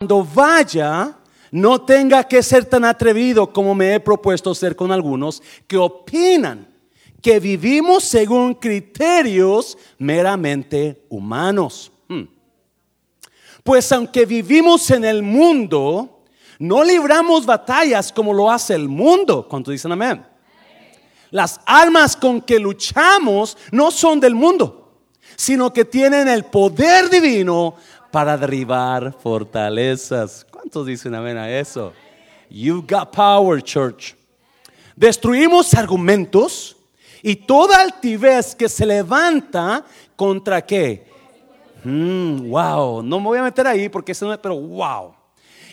cuando vaya, no tenga que ser tan atrevido como me he propuesto ser con algunos que opinan que vivimos según criterios meramente humanos. Hmm. Pues aunque vivimos en el mundo, no libramos batallas como lo hace el mundo. ¿Cuántos dicen amén? Las armas con que luchamos no son del mundo, sino que tienen el poder divino para derribar fortalezas. ¿Cuántos dicen amén a eso? You got power, church. Destruimos argumentos y toda altivez que se levanta contra qué? Mm, wow, no me voy a meter ahí porque eso no es, pero wow.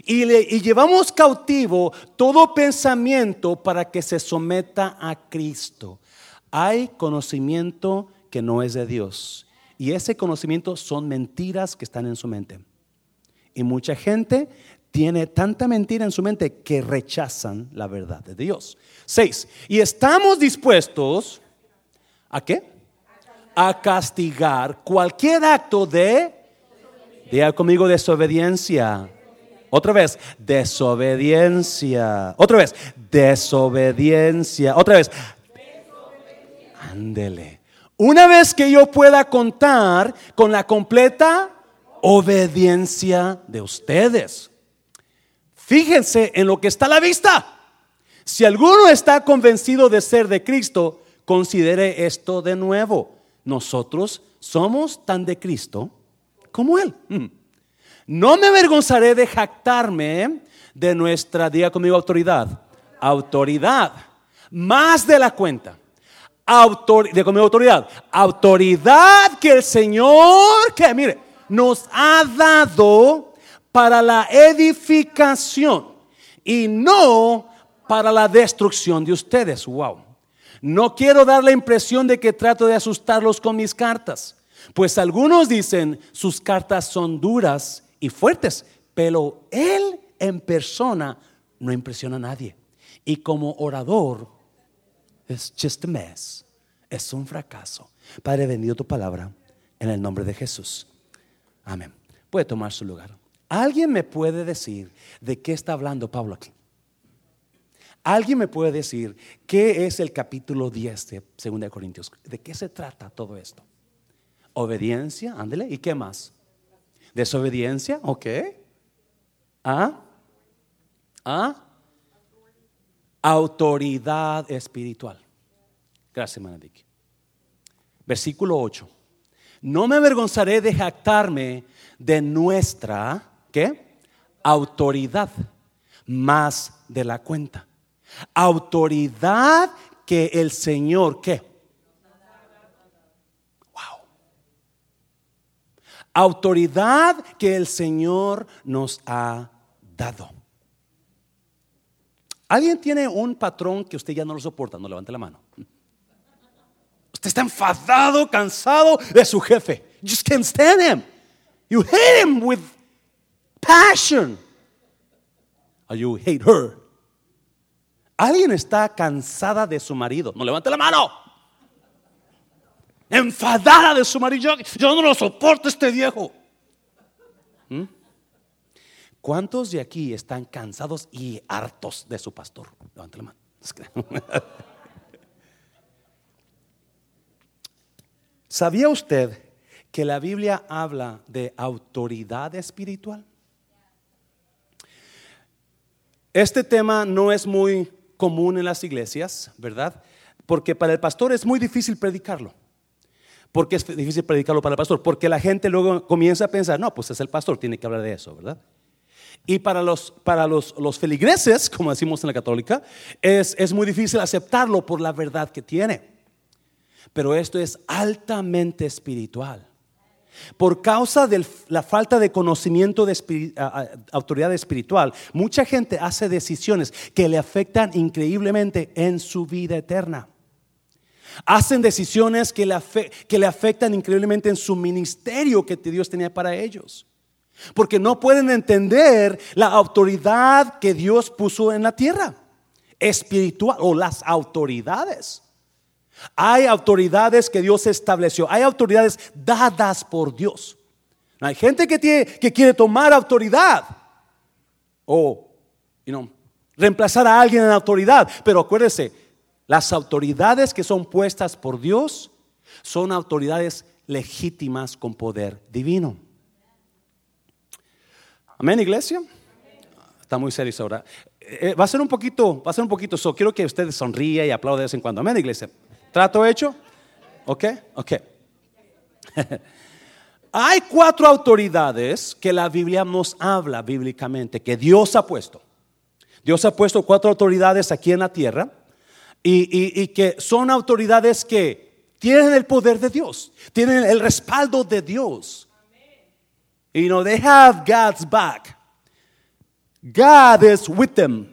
Y, y llevamos cautivo todo pensamiento para que se someta a Cristo. Hay conocimiento que no es de Dios. Y ese conocimiento son mentiras que están en su mente. Y mucha gente tiene tanta mentira en su mente que rechazan la verdad de Dios. Seis, y estamos dispuestos a qué? A castigar cualquier acto de, diga conmigo, desobediencia. Otra vez, desobediencia. Otra vez, desobediencia. Otra vez, ándele. Una vez que yo pueda contar con la completa obediencia de ustedes. Fíjense en lo que está a la vista. Si alguno está convencido de ser de Cristo, considere esto de nuevo. Nosotros somos tan de Cristo como Él. Mm. No me avergonzaré de jactarme de nuestra, diga conmigo, autoridad. Autoridad. Más de la cuenta. Autoridad. Autoridad que el Señor, que mire, nos ha dado para la edificación y no para la destrucción de ustedes. Wow. No quiero dar la impresión de que trato de asustarlos con mis cartas, pues algunos dicen sus cartas son duras y fuertes, pero él en persona no impresiona a nadie. Y como orador es just a mess, es un fracaso. Padre, bendito tu palabra en el nombre de Jesús. Amén. Puede tomar su lugar. ¿Alguien me puede decir de qué está hablando Pablo aquí? ¿Alguien me puede decir qué es el capítulo 10 de 2 Corintios? ¿De qué se trata todo esto? Obediencia, ándele. ¿Y qué más? Desobediencia, ok. ¿Ah? ¿Ah? Autoridad espiritual. Gracias, Manadik. Versículo 8. No me avergonzaré de jactarme de nuestra, ¿qué? Autoridad, más de la cuenta Autoridad que el Señor, ¿qué? Wow. Autoridad que el Señor nos ha dado. ¿Alguien tiene un patrón que usted ya no lo soporta? No levante la mano. Usted está enfadado, cansado de su jefe. You just can't stand him. You hate him with passion. Or you hate her Alguien está cansada de su marido. No levante la mano. Enfadada de su marido. Yo, no lo soporto este viejo. ¿Mm? ¿Cuántos de aquí están cansados y hartos de su pastor? Levante la mano. ¿Sabía usted que la Biblia habla de autoridad espiritual? Este tema no es muy común en las iglesias, ¿verdad? Porque para el pastor es muy difícil predicarlo. ¿Por qué es difícil predicarlo para el pastor? Porque la gente luego comienza a pensar, no, pues es el pastor, tiene que hablar de eso, ¿verdad? Y para los, para los, los feligreses, como decimos en la católica, es, es muy difícil aceptarlo por la verdad que tiene. Pero esto es altamente espiritual. Por causa de la falta de conocimiento de autoridad espiritual, mucha gente hace decisiones que le afectan increíblemente en su vida eterna. Hacen decisiones que le, que le afectan increíblemente en su ministerio que Dios tenía para ellos. Porque no pueden entender la autoridad que Dios puso en la tierra, espiritual o las autoridades. Hay autoridades que Dios estableció, hay autoridades dadas por Dios. Hay gente que, quiere tomar autoridad o you reemplazar a alguien en autoridad. Pero acuérdese, las autoridades que son puestas por Dios son autoridades legítimas con poder divino. Amén, iglesia. Está muy serio ahora. Eh, va a ser un poquito, va a ser un poquito, so, quiero que ustedes sonríe y aplaude de vez en cuando. Amén, iglesia. ¿Trato hecho? ¿Ok? Ok. Hay cuatro autoridades que la Biblia nos habla bíblicamente, que Dios ha puesto. Dios ha puesto cuatro autoridades aquí en la tierra y, que son autoridades que tienen el poder de Dios, tienen el respaldo de Dios. You know, they have God's back. God is with them.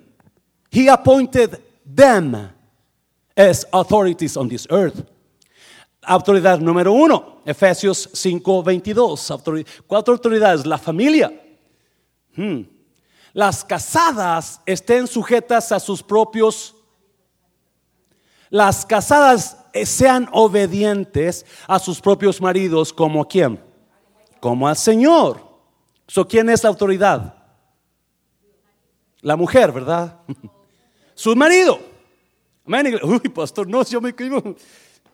He appointed them as authorities on this earth. Autoridad número uno, Efesios 5, 22. cuatro autoridades, la familia. Hmm. Las casadas estén sujetas a sus propios. Las casadas sean obedientes a sus propios maridos como quién? Como al Señor. So, ¿Quién es la autoridad? La mujer, ¿verdad? Su marido. Uy, pastor, no, yo me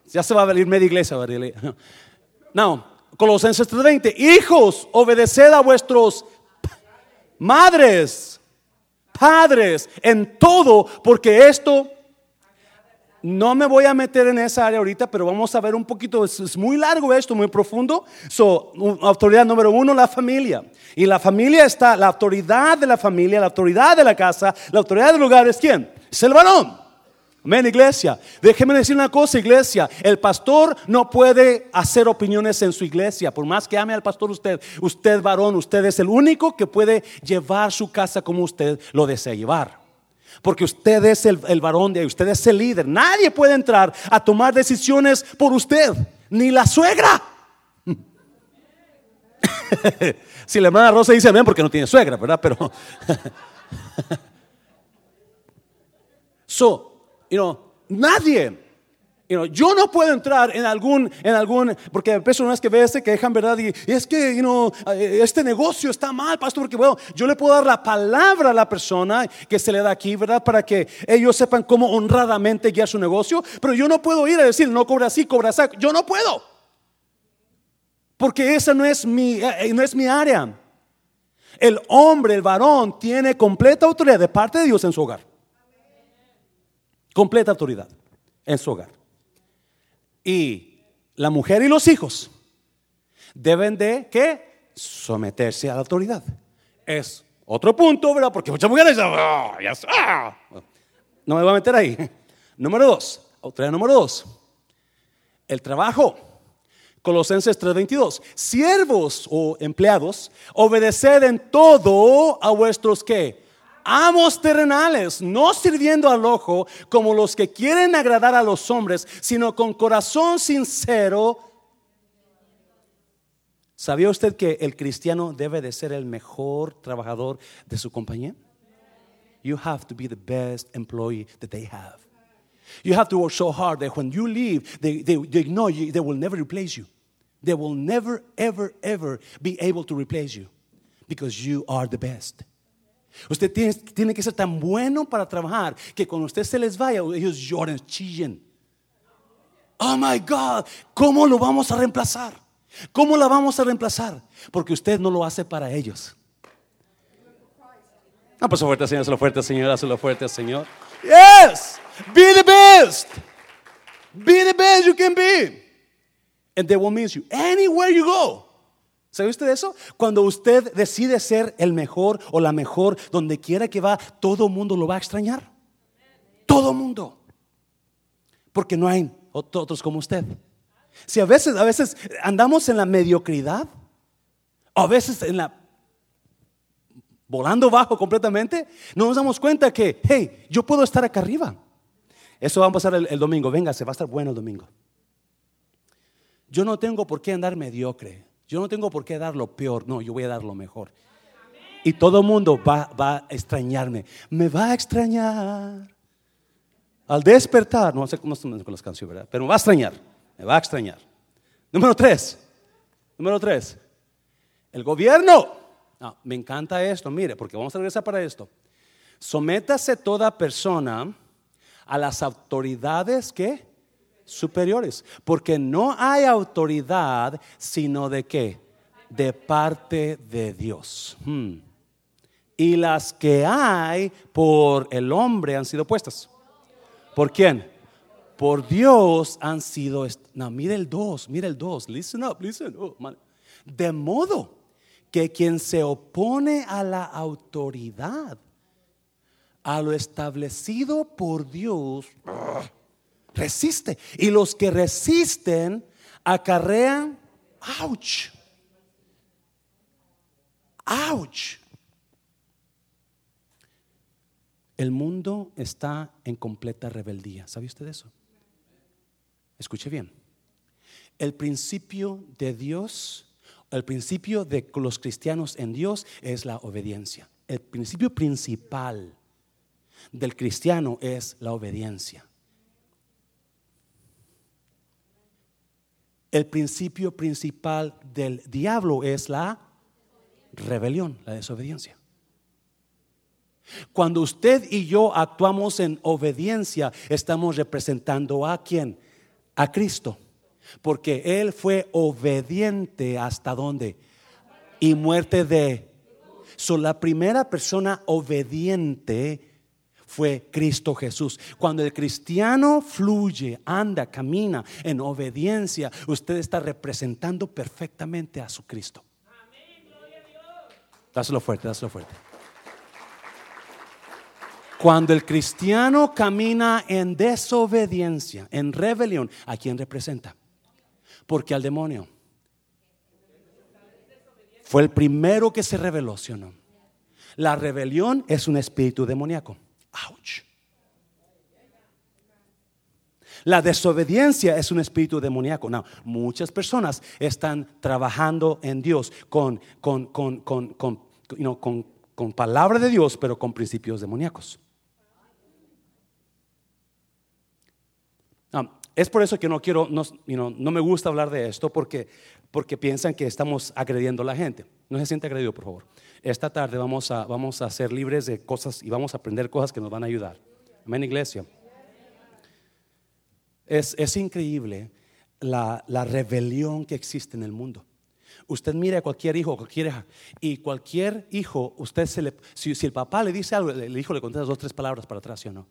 ya se va a venir media iglesia. No, Colosenses 3:20. Hijos, obedeced a vuestros madres, padres, en todo, porque esto no me voy a meter en esa área ahorita, pero vamos a ver un poquito, es, muy largo esto, muy profundo. So, autoridad número uno, la familia. Y la familia está, la autoridad de la familia, la autoridad de la casa, la autoridad del lugar es quién? Es el varón. Amén, iglesia. Déjeme decir una cosa, iglesia. El pastor no puede hacer opiniones en su iglesia. Por más que ame al pastor usted, usted varón, usted es el único que puede llevar su casa como usted lo desea llevar. Porque usted es el, varón de ahí, usted es el líder. Nadie puede entrar a tomar decisiones por usted, ni la suegra. si la hermana Rosa dice amén porque no tiene suegra, ¿verdad? Pero... so, you know, nadie. You know, yo no puedo entrar en algún, en algún, porque personas que ve se quejan, ¿verdad? Y, es que, you know, eh, este negocio está mal, pastor, porque bueno, yo le puedo dar la palabra a la persona que se le da aquí, ¿verdad? Para que ellos sepan cómo honradamente guiar su negocio, pero yo no puedo ir a decir, no cobra así, cobra así, yo no puedo. Porque esa no es mi, eh, eh, no es mi área. El hombre, el varón, tiene completa autoridad de parte de Dios en su hogar completa autoridad en su hogar. Y la mujer y los hijos deben de ¿qué? someterse a la autoridad. Es otro punto, ¿verdad? Porque muchas mujeres oh, ah". no me voy a meter ahí. Número dos, autoridad número dos, el trabajo. Colosenses 3:22. Siervos o empleados, obedeced en todo a vuestros que amos terrenales, no sirviendo al ojo como los que quieren agradar a los hombres, sino con corazón sincero. ¿Sabía usted que el cristiano debe de ser el mejor trabajador de su compañía? You have to be the best employee that they have. You have to work so hard that when you leave, they, they, they ignore you, they will never replace you. They will never, ever, ever be able to replace you because you are the best. Usted tiene, que ser tan bueno para trabajar que cuando usted se les vaya, ellos lloren, chillen. Oh my God, ¿cómo lo vamos a reemplazar? ¿Cómo la vamos a reemplazar? Porque usted no lo hace para ellos. Ah, pues fuerte, Señor, hazlo fuerte, Señor, hazlo fuerte, Señor. Yes, be the best. Be the best you can be. And they will miss you anywhere you go. ¿Sabe usted eso? Cuando usted decide ser el mejor o la mejor, donde quiera que va, todo mundo lo va a extrañar. Todo mundo. Porque no hay otros como usted. Si a veces, a veces andamos en la mediocridad, a veces en la volando bajo completamente, no nos damos cuenta que, hey, yo puedo estar acá arriba. Eso va a pasar el, el domingo. Venga, se va a estar bueno el domingo. Yo no tengo por qué andar mediocre. Yo no tengo por qué dar lo peor, no, yo voy a dar lo mejor. Y todo el mundo va, a extrañarme. Me va a extrañar. Al despertar, no sé cómo están con las canciones, ¿verdad? Pero me va a extrañar. Me va a extrañar. Número tres. Número tres. El gobierno me encanta esto, mire, porque vamos a regresar para esto. Sométase toda persona a las autoridades que superiores, porque no hay autoridad sino de qué? De parte de Dios. Hmm. Y las que hay por el hombre han sido puestas. ¿Por quién? Por Dios han sido. No, mire el 2, mire el 2. Listen up, listen. Oh, de modo que quien se opone a la autoridad, a lo establecido por Dios, resiste. Y los que resisten acarrean, ouch, ouch. El mundo está en completa rebeldía. ¿Sabe usted eso? Escuche bien. El principio de Dios el principio de los cristianos en Dios es la obediencia. El principio principal del cristiano es la obediencia. El principio principal del diablo es la rebelión, la desobediencia. Cuando usted y yo actuamos en obediencia, estamos representando a quién? A Cristo. Porque Él fue obediente hasta dónde? Y muerte de... So, la primera persona obediente fue Cristo Jesús. Cuando el cristiano fluye, anda, camina en obediencia, usted está representando perfectamente a su Cristo. Dáselo fuerte, dáselo fuerte. Cuando el cristiano camina en desobediencia, en rebelión, ¿a quién representa? Porque al demonio fue el primero que se rebeló, ¿sí o no? La rebelión es un espíritu demoníaco. Ouch. La desobediencia es un espíritu demoníaco. No, muchas personas están trabajando en Dios con, con, con, con, con, con palabra de Dios, pero con principios demoníacos. Es por eso que no quiero, no, no me gusta hablar de esto porque, porque piensan que estamos agrediendo a la gente. No se siente agredido, por favor. Esta tarde vamos a, vamos a ser libres de cosas y vamos a aprender cosas que nos van a ayudar. Amén, iglesia. Es, es increíble la, la, rebelión que existe en el mundo. Usted mire a cualquier hijo, cualquier hija, y cualquier hijo, usted se le, si, el papá le dice algo, el hijo le contesta dos, tres palabras para atrás, ¿sí o no?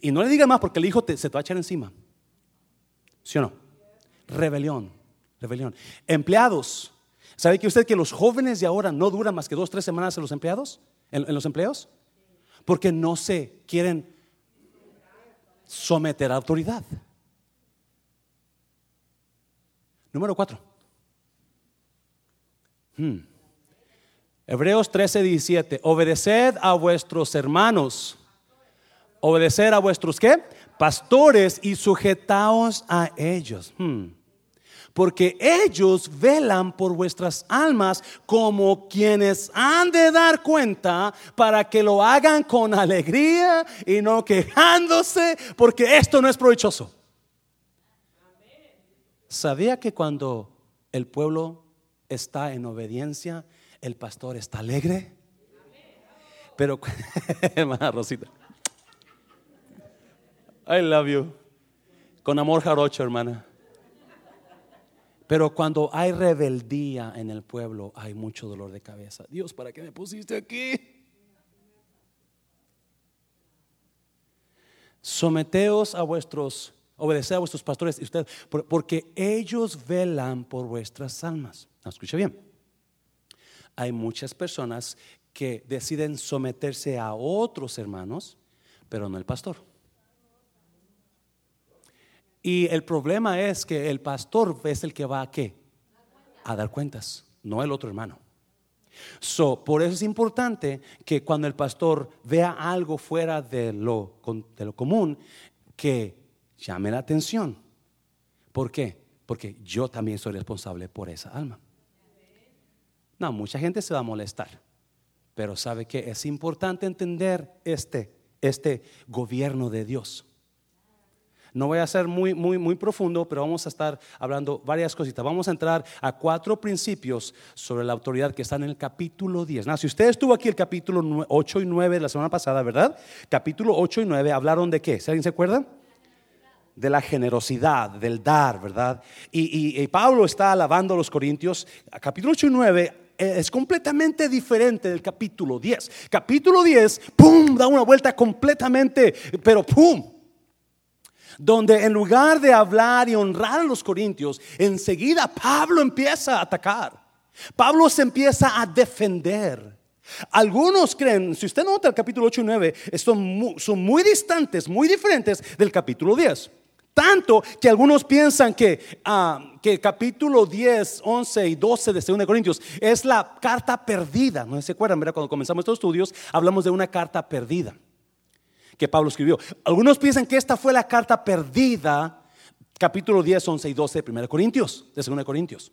Y no le diga más porque el hijo se te va a echar encima. ¿Sí o no? Rebelión, rebelión. Empleados. ¿Sabe que usted que los jóvenes de ahora no duran más que dos, tres semanas en los empleados? ¿En, los empleos? Porque no se quieren someter a autoridad. Número cuatro. Hmm. Hebreos 13, 17. Obedeced a vuestros hermanos. Obedecer a vuestros qué? pastores y sujetaos a ellos. Hmm. Porque ellos velan por vuestras almas como quienes han de dar cuenta para que lo hagan con alegría y no quejándose, porque esto no es provechoso. ¿Sabía que cuando el pueblo está en obediencia, el pastor está alegre? Pero, hermana Rosita. I love you. Con amor jarocho, hermana. Pero cuando hay rebeldía en el pueblo, hay mucho dolor de cabeza. Dios, ¿para qué me pusiste aquí? Someteos a vuestros, obedeced a vuestros pastores y ustedes, porque ellos velan por vuestras almas. escucha bien. Hay muchas personas que deciden someterse a otros hermanos, pero no el pastor. Y el problema es que el pastor es el que va a qué? A dar cuentas, no el otro hermano. So, por eso es importante que cuando el pastor vea algo fuera de lo, de lo común, que llame la atención. ¿Por qué? Porque yo también soy responsable por esa alma. No, mucha gente se va a molestar, pero sabe que es importante entender este, este gobierno de Dios. No voy a ser muy, muy, muy profundo, pero vamos a estar hablando varias cositas. Vamos a entrar a cuatro principios sobre la autoridad que están en el capítulo 10. si usted estuvo aquí el capítulo 8 y 9 la semana pasada, ¿verdad? Capítulo 8 y 9 hablaron de qué? ¿Alguien se acuerda? de la generosidad, del dar, ¿verdad? Y, Pablo está alabando a los Corintios. Capítulo 8 y 9 eh, es completamente diferente del capítulo 10. Capítulo 10, ¡pum!, da una vuelta completamente, pero ¡pum! Donde en lugar de hablar y honrar a los corintios, enseguida Pablo empieza a atacar. Pablo se empieza a defender. Algunos creen, si usted nota el capítulo 8 y 9, son son muy distantes, muy diferentes del capítulo 10. Tanto que algunos piensan que, uh, que capítulo 10, 11 y 12 de 2 Corintios es la carta perdida. No se acuerdan, ¿verdad? Cuando comenzamos estos estudios hablamos de una carta perdida que Pablo escribió. Algunos piensan que esta fue la carta perdida, capítulo 10, 11 y 12 de 1 Corintios, de 2 Corintios.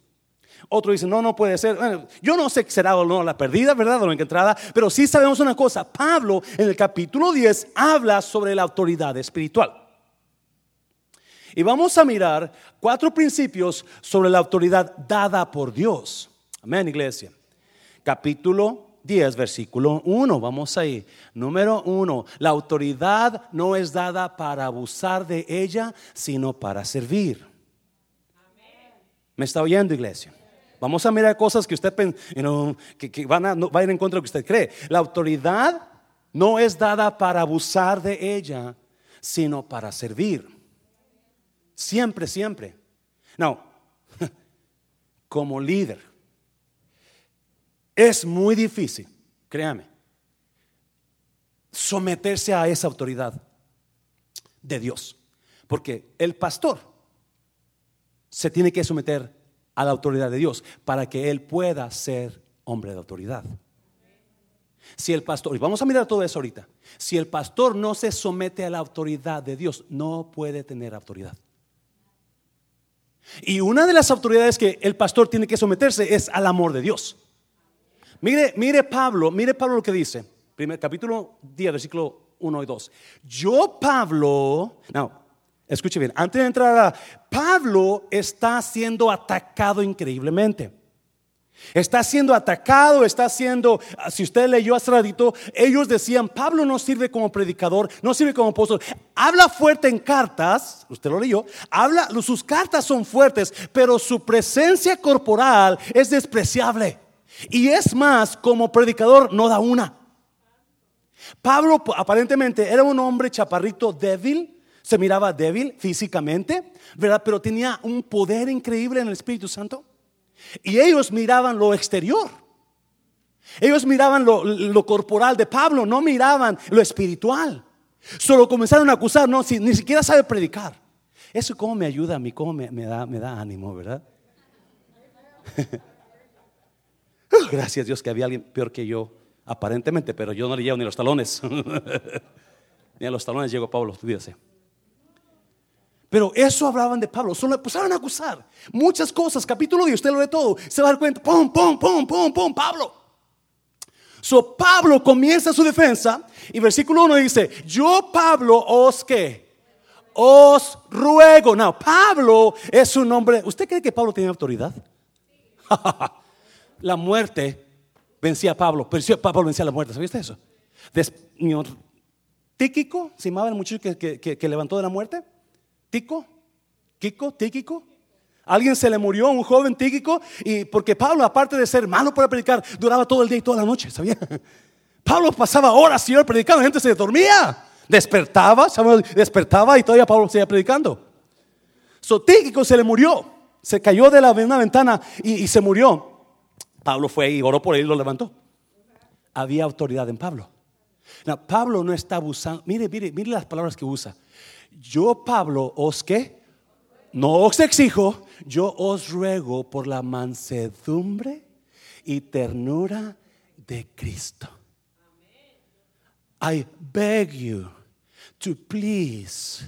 Otro dice, no, no puede ser. yo no sé si será o no la perdida, ¿verdad? O la entrada, pero sí sabemos una cosa. Pablo en el capítulo 10 habla sobre la autoridad espiritual. Y vamos a mirar cuatro principios sobre la autoridad dada por Dios. Amén, iglesia. Capítulo 10, versículo 1. Vamos ahí. Número 1. La autoridad no es dada para abusar de ella, sino para servir. ¿Me está oyendo, iglesia? Vamos a mirar cosas que usted que, van, a, ir en contra de lo que usted cree. La autoridad no es dada para abusar de ella, sino para servir. Siempre, siempre. No, como líder, es muy difícil, créame, someterse a esa autoridad de Dios. Porque el pastor se tiene que someter a la autoridad de Dios para que él pueda ser hombre de autoridad. Si el pastor, y vamos a mirar todo eso ahorita, si el pastor no se somete a la autoridad de Dios, no puede tener autoridad. Y una de las autoridades que el pastor tiene que someterse es al amor de Dios. Mire, mire Pablo, mire Pablo lo que dice. Primer capítulo 10, versículo 1 y 2. Yo, Pablo, no, escuche bien, antes de entrar a Pablo está siendo atacado increíblemente. Está siendo atacado, está siendo, si usted leyó hace ratito, ellos decían, Pablo no sirve como predicador, no sirve como apóstol. Habla fuerte en cartas, usted lo leyó, habla, sus cartas son fuertes, pero su presencia corporal es despreciable. Y es más, como predicador no da una. Pablo aparentemente era un hombre chaparrito débil, se miraba débil físicamente, ¿verdad? Pero tenía un poder increíble en el Espíritu Santo. Y ellos miraban lo exterior. Ellos miraban lo, corporal de Pablo, no miraban lo espiritual. Solo comenzaron a acusar, no, si, ni siquiera sabe predicar. Eso cómo me ayuda a mí, cómo me, da, me da ánimo, ¿verdad? Gracias Dios que había alguien peor que yo, aparentemente, pero yo no le llevo ni los talones. ni a los talones llegó Pablo, fíjese. Pero eso hablaban de Pablo, solo empezaron a acusar. Muchas cosas, capítulo 10, usted lo ve todo, se va a dar cuenta, pum, pum, pum, pum, pum, Pablo. So Pablo comienza su defensa y versículo 1 dice, yo Pablo os que, os ruego. No, Pablo es un hombre, ¿usted cree que Pablo tenía autoridad? la muerte vencía a Pablo, Pablo vencía a la muerte, ¿sabiste eso? Tíquico, se llamaba el muchacho que levantó de la muerte. Tico, Kiko, Tíquico. Alguien se le murió, un joven tíquico, y porque Pablo, aparte de ser malo para predicar, duraba todo el día y toda la noche, ¿sabía? Pablo pasaba horas, Señor, predicando, la gente se dormía, despertaba, despertaba y todavía Pablo seguía predicando. So, Tíquico se le murió, se cayó de, la, una ventana y, se murió. Pablo fue y oró por él y lo levantó. Había autoridad en Pablo. Pablo no está abusando. Mire, mire, mire las palabras que usa yo Pablo os que no os exijo, yo os ruego por la mansedumbre y ternura de Cristo. I beg you to please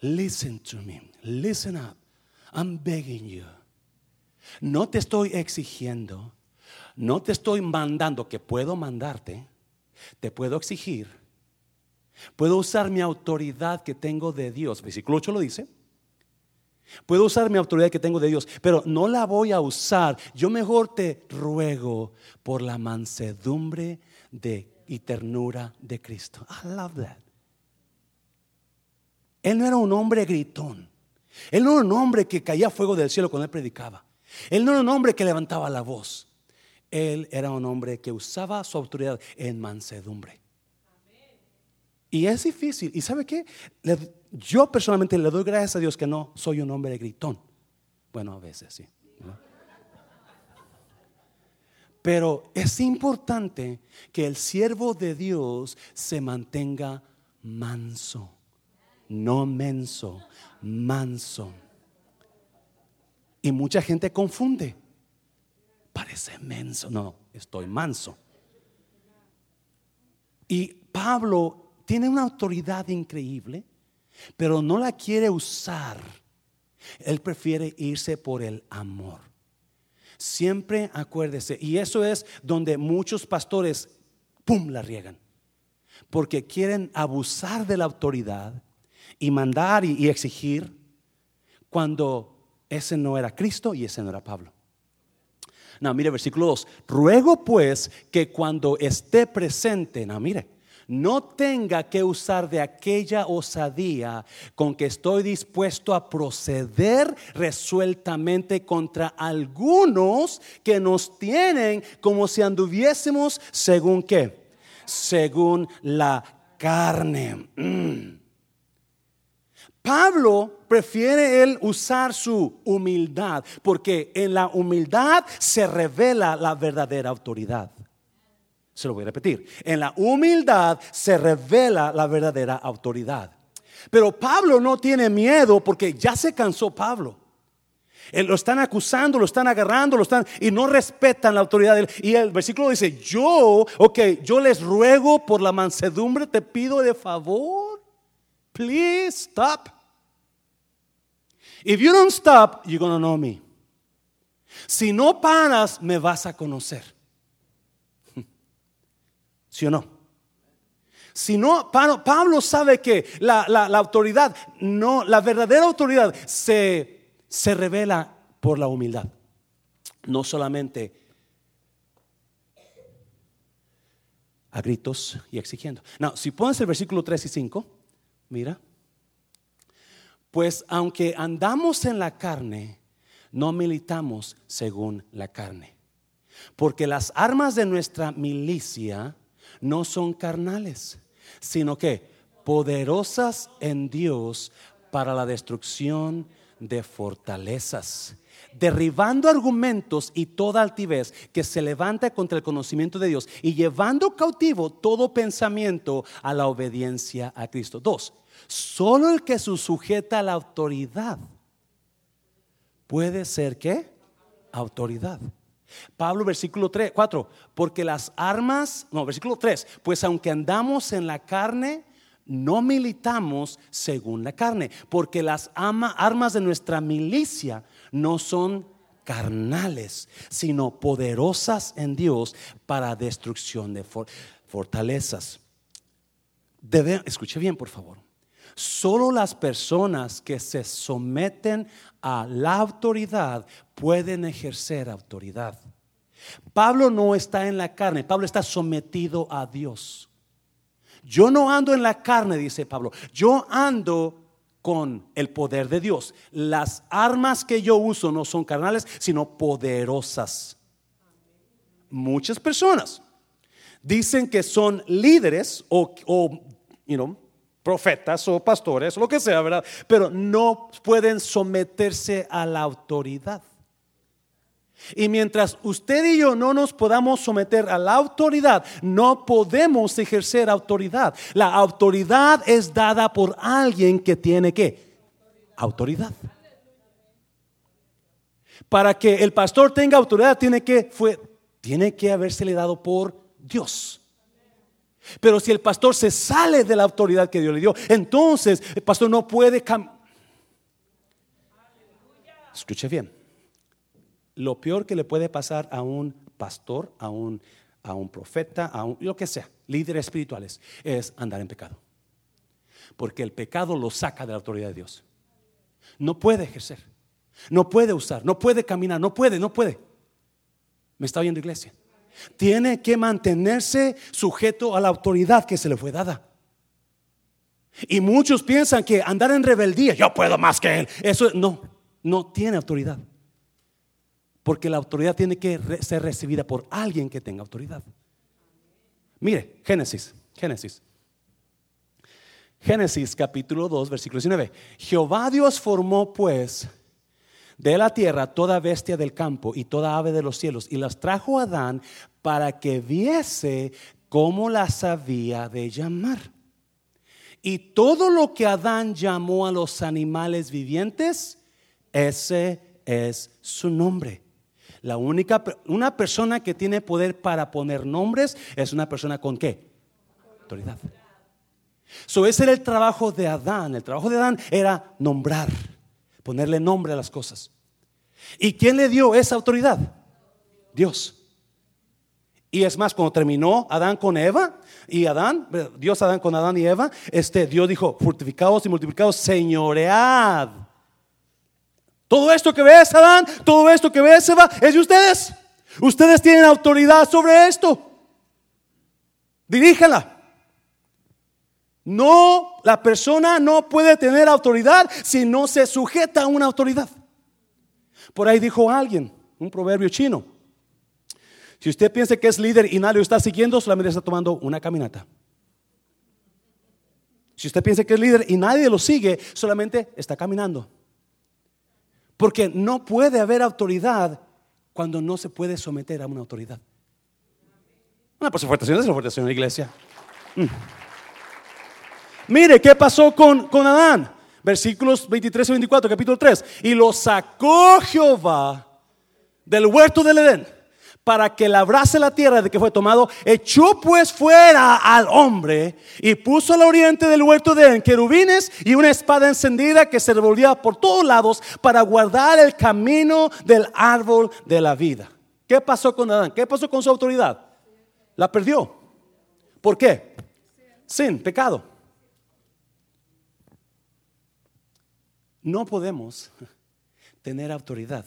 listen to me. Listen up. I'm begging you. No te estoy exigiendo, no te estoy mandando que puedo mandarte, te puedo exigir Puedo usar mi autoridad que tengo de Dios. Versículo 8 lo dice. Puedo usar mi autoridad que tengo de Dios, pero no la voy a usar. Yo mejor te ruego por la mansedumbre de, y ternura de Cristo. I love that. Él no era un hombre gritón. Él no era un hombre que caía fuego del cielo cuando él predicaba. Él no era un hombre que levantaba la voz. Él era un hombre que usaba su autoridad en mansedumbre. Y es difícil. ¿Y sabe qué? yo personalmente le doy gracias a Dios que no soy un hombre gritón. Bueno, a veces sí. Pero es importante que el siervo de Dios se mantenga manso, no menso, manso. Y mucha gente confunde. Parece menso. No, estoy manso. Y Pablo tiene una autoridad increíble, pero no la quiere usar. Él prefiere irse por el amor. Siempre acuérdese, y eso es donde muchos pastores, ¡pum!, la riegan. Porque quieren abusar de la autoridad y mandar y, exigir cuando ese no era Cristo y ese no era Pablo. No, mire versículo 2. Ruego pues que cuando esté presente, no, mire, no tenga que usar de aquella osadía con que estoy dispuesto a proceder resueltamente contra algunos que nos tienen como si anduviésemos según qué? Según la carne. Mm. Pablo prefiere él usar su humildad porque en la humildad se revela la verdadera autoridad. Se lo voy a repetir. En la humildad se revela la verdadera autoridad. Pero Pablo no tiene miedo porque ya se cansó Pablo. Lo están acusando, lo están agarrando, lo están y no respetan la autoridad de él. Y el versículo dice, yo, ok, yo les ruego por la mansedumbre, te pido de favor. Please stop. If you don't stop, you're going to know me. Si no paras, me vas a conocer. ¿Sí o no? Si no, Pablo sabe que la, autoridad, no, la verdadera autoridad se, se revela por la humildad. No solamente a gritos y exigiendo. No, si pones el versículo 3 y 5, mira. Pues aunque andamos en la carne, no militamos según la carne. Porque las armas de nuestra milicia no son carnales, sino que poderosas en Dios para la destrucción de fortalezas, derribando argumentos y toda altivez que se levanta contra el conocimiento de Dios y llevando cautivo todo pensamiento a la obediencia a Cristo. Dos, solo el que se sujeta a la autoridad puede ser qué? Autoridad. Pablo, versículo 3, 4, porque las armas, no, versículo 3, pues aunque andamos en la carne, no militamos según la carne, porque las armas de nuestra milicia no son carnales, sino poderosas en Dios para destrucción de fortalezas. Debe, escuche bien, por favor. Solo las personas que se someten a la autoridad pueden ejercer autoridad. Pablo no está en la carne, Pablo está sometido a Dios. Yo no ando en la carne, dice Pablo, yo ando con el poder de Dios. Las armas que yo uso no son carnales, sino poderosas. Muchas personas dicen que son líderes o, you know, profetas o pastores lo que sea, ¿verdad? Pero no pueden someterse a la autoridad. Y mientras usted y yo no nos podamos someter a la autoridad, no podemos ejercer autoridad. La autoridad es dada por alguien que tiene qué? Autoridad. Para que el pastor tenga autoridad tiene que fue tiene que habérsele dado por Dios. Pero si el pastor se sale de la autoridad que Dios le dio, entonces el pastor no puede cambiar. Escuche bien. Lo peor que le puede pasar a un pastor, a un, a un profeta, a un, lo que sea, líderes espirituales, es andar en pecado. Porque el pecado lo saca de la autoridad de Dios. No puede ejercer, no puede usar, no puede caminar, no puede, no puede. ¿Me está oyendo iglesia? Tiene que mantenerse sujeto a la autoridad que se le fue dada. Y muchos piensan que andar en rebeldía, yo puedo más que él. Eso no, no tiene autoridad. Porque la autoridad tiene que ser recibida por alguien que tenga autoridad. Mire, Génesis, Génesis. Génesis capítulo 2, versículo 19. Jehová Dios formó pues de la tierra toda bestia del campo y toda ave de los cielos y las trajo a Adán para que viese cómo las había de llamar. Y todo lo que Adán llamó a los animales vivientes, ese es su nombre. La única una persona que tiene poder para poner nombres es una persona con qué? Autoridad. So ese era el trabajo de Adán. El trabajo de Adán era nombrar, ponerle nombre a las cosas. ¿Y quién le dio esa autoridad? Dios. Y es más, cuando terminó Adán con Eva y Adán, Dios Adán con Adán y Eva, este Dios dijo, fortificados y multiplicados, señoread. Todo esto que ves, Adán, todo esto que ves, Eva, es de ustedes. Ustedes tienen autoridad sobre esto. Diríjala. No, la persona no puede tener autoridad si no se sujeta a una autoridad. Por ahí dijo alguien, un proverbio chino. Si usted piensa que es líder y nadie lo está siguiendo, solamente está tomando una caminata. Si usted piensa que es líder y nadie lo sigue, solamente está caminando. Porque no puede haber autoridad cuando no se puede someter a una autoridad. Una pues fuerte, es la fuerte, la iglesia. Mm. Mire, ¿qué pasó con, con Adán? Versículos 23 y 24, capítulo 3. Y lo sacó Jehová del huerto del Edén para que labrase la tierra de que fue tomado, echó pues fuera al hombre y puso al oriente del huerto de querubines y una espada encendida que se revolvía por todos lados para guardar el camino del árbol de la vida. ¿Qué pasó con Adán? ¿Qué pasó con su autoridad? La perdió. ¿Por qué? Sin, pecado. No podemos tener autoridad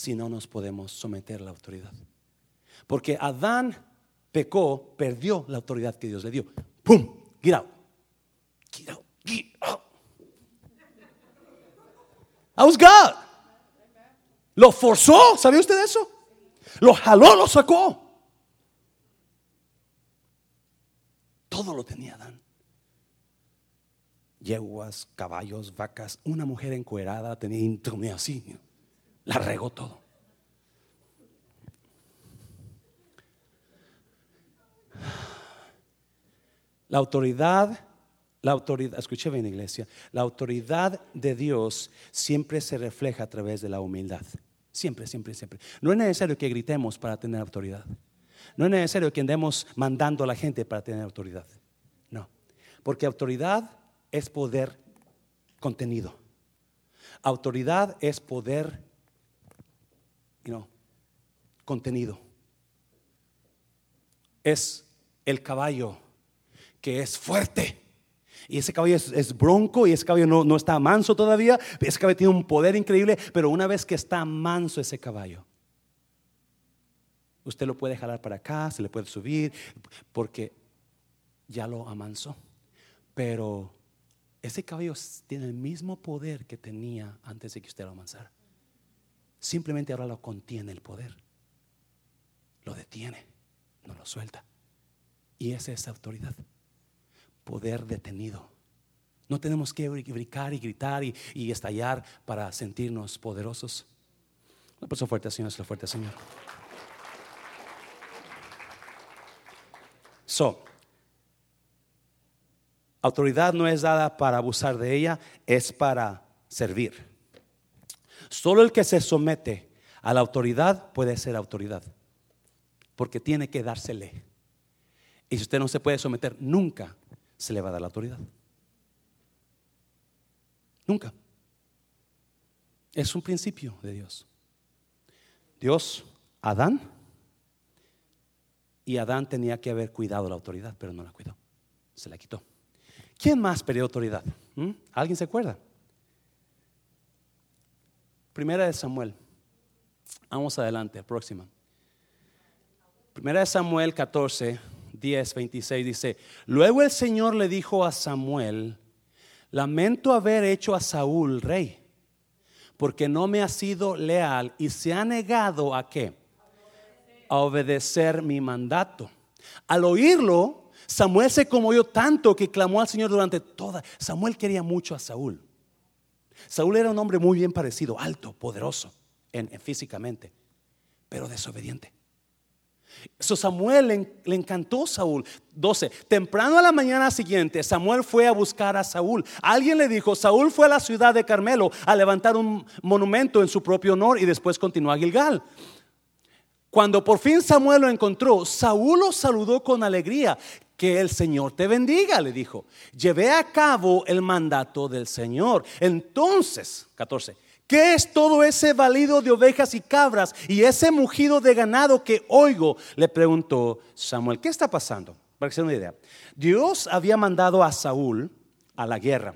si no nos podemos someter a la autoridad. Porque Adán pecó, perdió la autoridad que Dios le dio. ¡Pum! Get out. Get out. Get out. was God. Lo forzó, ¿sabía usted eso? Lo jaló, lo sacó. Todo lo tenía Adán. Yeguas, caballos, vacas, una mujer encuerada tenía así. La regó todo. La autoridad, la autoridad, escuché bien iglesia, la autoridad de Dios siempre se refleja a través de la humildad. Siempre, siempre, siempre. No es necesario que gritemos para tener autoridad. No es necesario que andemos mandando a la gente para tener autoridad. No. Porque autoridad es poder contenido. Autoridad es poder contenido. Es el caballo que es fuerte. Y ese caballo es, bronco y ese caballo no, no, está manso todavía. Ese caballo tiene un poder increíble, pero una vez que está manso ese caballo, usted lo puede jalar para acá, se le puede subir, porque ya lo amansó. Pero ese caballo tiene el mismo poder que tenía antes de que usted lo amansara. Simplemente ahora lo contiene el poder. Lo detiene, no lo suelta. Y esa es autoridad. Poder detenido. No tenemos que brincar y gritar y, estallar para sentirnos poderosos. No paso fuerte, Señor, es la fuerte, Señor. So, autoridad no es dada para abusar de ella, es para servir. Solo el que se somete a la autoridad puede ser autoridad, porque tiene que dársele. Y si usted no se puede someter, nunca se le va a dar la autoridad. Nunca. Es un principio de Dios. Dios, Adán, y Adán tenía que haber cuidado la autoridad, pero no la cuidó. Se la quitó. ¿Quién más perdió autoridad? ¿Mm? ¿Alguien se acuerda? Primera de Samuel. Vamos adelante, próxima. Primera de Samuel 14, 10, 26 dice, luego el Señor le dijo a Samuel, lamento haber hecho a Saúl rey, porque no me ha sido leal y se ha negado a qué? A obedecer mi mandato. Al oírlo, Samuel se conmovió tanto que clamó al Señor durante toda. Samuel quería mucho a Saúl. Saúl era un hombre muy bien parecido, alto, poderoso en, físicamente, pero desobediente. So Samuel le, le, encantó Saúl. 12. Temprano a la mañana siguiente, Samuel fue a buscar a Saúl. Alguien le dijo, Saúl fue a la ciudad de Carmelo a levantar un monumento en su propio honor y después continuó a Gilgal. Cuando por fin Samuel lo encontró, Saúl lo saludó con alegría. Que el Señor te bendiga, le dijo. Llevé a cabo el mandato del Señor. Entonces, 14. ¿Qué es todo ese balido de ovejas y cabras y ese mugido de ganado que oigo? Le preguntó Samuel. ¿Qué está pasando? Para que se una idea. Dios había mandado a Saúl a la guerra